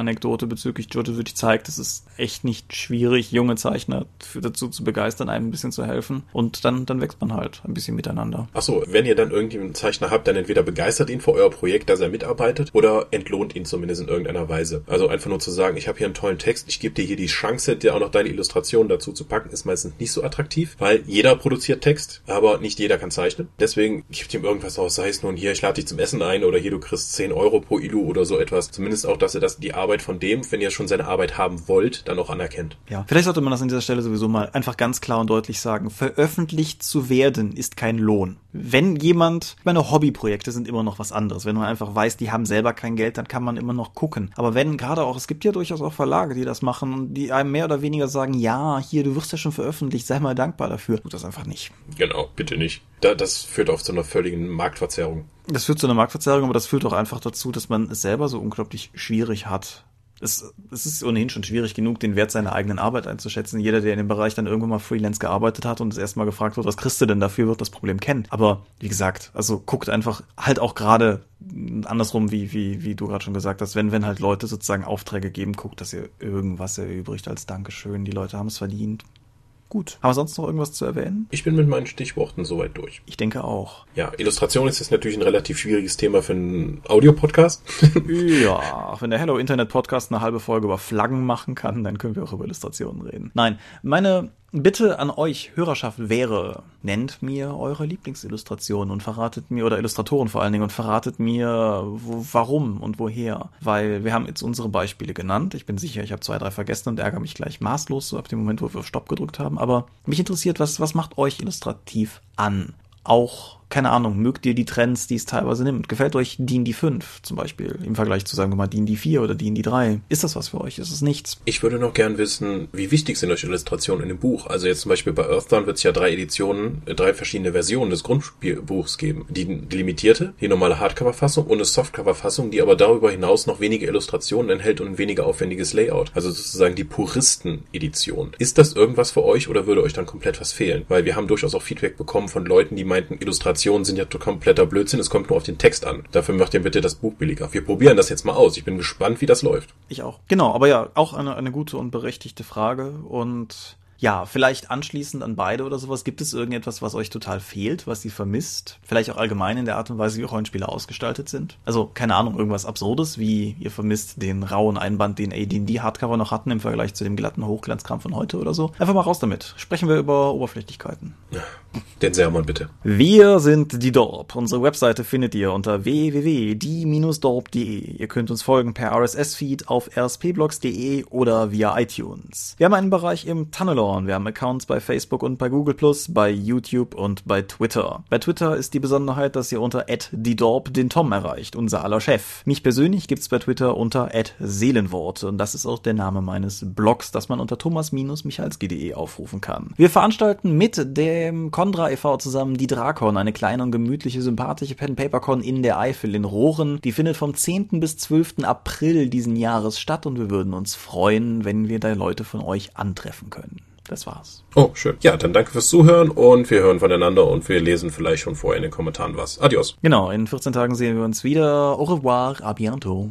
[SPEAKER 2] Desperado-Anekdote bezüglich wirklich zeigt, es ist echt nicht schwierig, junge Zeichner für, dazu zu begeistern, einem ein bisschen zu helfen. Und dann, dann wächst man halt ein bisschen miteinander.
[SPEAKER 3] Achso, wenn ihr dann irgendeinen Zeichner habt, dann entweder begeistert ihn für euer Projekt, dass er mitarbeitet, oder entlohnt ihn zumindest in irgendeiner Weise. Also einfach nur zu sagen, ich habe hier einen tollen Text, ich gebe dir hier die Chance, dir auch noch deine Illustrationen dazu zu packen, ist meistens nicht so attraktiv, weil jeder produziert Text, aber nicht jeder kann zeichnen. Deswegen gibt ihm irgendwas aus, sei es nun hier, ich lade dich zum Essen ein oder hier, du kriegst 10 Euro pro Ilu oder so etwas. Zumindest auch, dass er das, die Arbeit von dem, wenn ihr schon seine Arbeit haben wollt, dann auch anerkennt.
[SPEAKER 2] Ja, vielleicht sollte man das an dieser Stelle sowieso mal einfach ganz klar und deutlich sagen. Veröffentlicht zu werden ist kein Lohn. Wenn jemand, meine Hobbyprojekte sind immer noch was anderes. Wenn man einfach weiß, die haben selber kein Geld, dann kann man immer noch gucken. Aber wenn gerade auch, es gibt ja durchaus auch Verlage, die das machen und die einem mehr oder weniger sagen, ja, hier, du wirst ja schon veröffentlicht, sei mal dankbar dafür. Tut das einfach nicht.
[SPEAKER 3] Genau, bitte nicht. Da, das führt oft zu einer völligen Marktverzerrung.
[SPEAKER 2] Das führt zu einer Marktverzerrung, aber das führt auch einfach dazu, dass man es selber so unglaublich schwierig hat, es, es ist ohnehin schon schwierig genug, den Wert seiner eigenen Arbeit einzuschätzen. Jeder, der in dem Bereich dann irgendwann mal Freelance gearbeitet hat und das erste Mal gefragt wird, was kriegst du denn dafür, wird das Problem kennen. Aber wie gesagt, also guckt einfach halt auch gerade andersrum, wie, wie, wie du gerade schon gesagt hast, wenn, wenn halt Leute sozusagen Aufträge geben, guckt, dass ihr irgendwas erübrigt als Dankeschön. Die Leute haben es verdient. Gut. Haben wir sonst noch irgendwas zu erwähnen?
[SPEAKER 3] Ich bin mit meinen Stichworten soweit durch.
[SPEAKER 2] Ich denke auch.
[SPEAKER 3] Ja, Illustration ist jetzt natürlich ein relativ schwieriges Thema für einen Audiopodcast.
[SPEAKER 2] ja, wenn der Hello Internet Podcast eine halbe Folge über Flaggen machen kann, dann können wir auch über Illustrationen reden. Nein, meine Bitte an euch, Hörerschaft, wäre, nennt mir eure Lieblingsillustrationen und verratet mir, oder Illustratoren vor allen Dingen, und verratet mir, wo, warum und woher. Weil wir haben jetzt unsere Beispiele genannt. Ich bin sicher, ich habe zwei, drei vergessen und ärgere mich gleich maßlos, so ab dem Moment, wo wir auf Stopp gedrückt haben. Aber mich interessiert, was, was macht euch illustrativ an? Auch keine Ahnung, mögt ihr die Trends, die es teilweise nimmt? Gefällt euch D&D 5 zum Beispiel im Vergleich zu, sagen wir mal, D&D 4 oder D&D 3? Ist das was für euch? Ist es nichts?
[SPEAKER 3] Ich würde noch gern wissen, wie wichtig sind euch Illustrationen in dem Buch? Also jetzt zum Beispiel bei Earthdawn wird es ja drei Editionen, äh, drei verschiedene Versionen des Grundspielbuchs geben. Die, die limitierte, die normale Hardcover-Fassung und eine Softcover-Fassung, die aber darüber hinaus noch weniger Illustrationen enthält und ein weniger aufwendiges Layout. Also sozusagen die Puristen-Edition. Ist das irgendwas für euch oder würde euch dann komplett was fehlen? Weil wir haben durchaus auch Feedback bekommen von Leuten, die meinten, Illustrationen Illustrationen sind ja kompletter Blödsinn, es kommt nur auf den Text an. Dafür macht ihr bitte das Buch billiger. Wir probieren das jetzt mal aus. Ich bin gespannt, wie das läuft.
[SPEAKER 2] Ich auch. Genau, aber ja, auch eine, eine gute und berechtigte Frage und ja, vielleicht anschließend an beide oder sowas. Gibt es irgendetwas, was euch total fehlt, was ihr vermisst? Vielleicht auch allgemein in der Art und Weise, wie Rollenspiele ausgestaltet sind? Also, keine Ahnung, irgendwas Absurdes, wie ihr vermisst den rauen Einband, den AD&D Hardcover noch hatten im Vergleich zu dem glatten Hochglanzkram von heute oder so. Einfach mal raus damit. Sprechen wir über Oberflächlichkeiten.
[SPEAKER 3] Den Sermon bitte.
[SPEAKER 2] Wir sind die Dorp. Unsere Webseite findet ihr unter www.die-dorp.de. Ihr könnt uns folgen per RSS-Feed auf rspblogs.de oder via iTunes. Wir haben einen Bereich im Tunnelor Followern. Wir haben Accounts bei Facebook und bei Google bei YouTube und bei Twitter. Bei Twitter ist die Besonderheit, dass ihr unter @diedorp den Tom erreicht, unser aller Chef. Mich persönlich gibt's bei Twitter unter @seelenworte und das ist auch der Name meines Blogs, das man unter thomas-michalski.de aufrufen kann. Wir veranstalten mit dem Condra e.V. zusammen die Drakon, eine kleine und gemütliche, sympathische Pen Paper Con in der Eifel in Rohren. Die findet vom 10. bis 12. April diesen Jahres statt und wir würden uns freuen, wenn wir da Leute von euch antreffen können. Das war's.
[SPEAKER 3] Oh, schön. Ja, dann danke fürs Zuhören und wir hören voneinander und wir lesen vielleicht schon vorher in den Kommentaren was. Adios.
[SPEAKER 2] Genau, in 14 Tagen sehen wir uns wieder. Au revoir, a bientôt.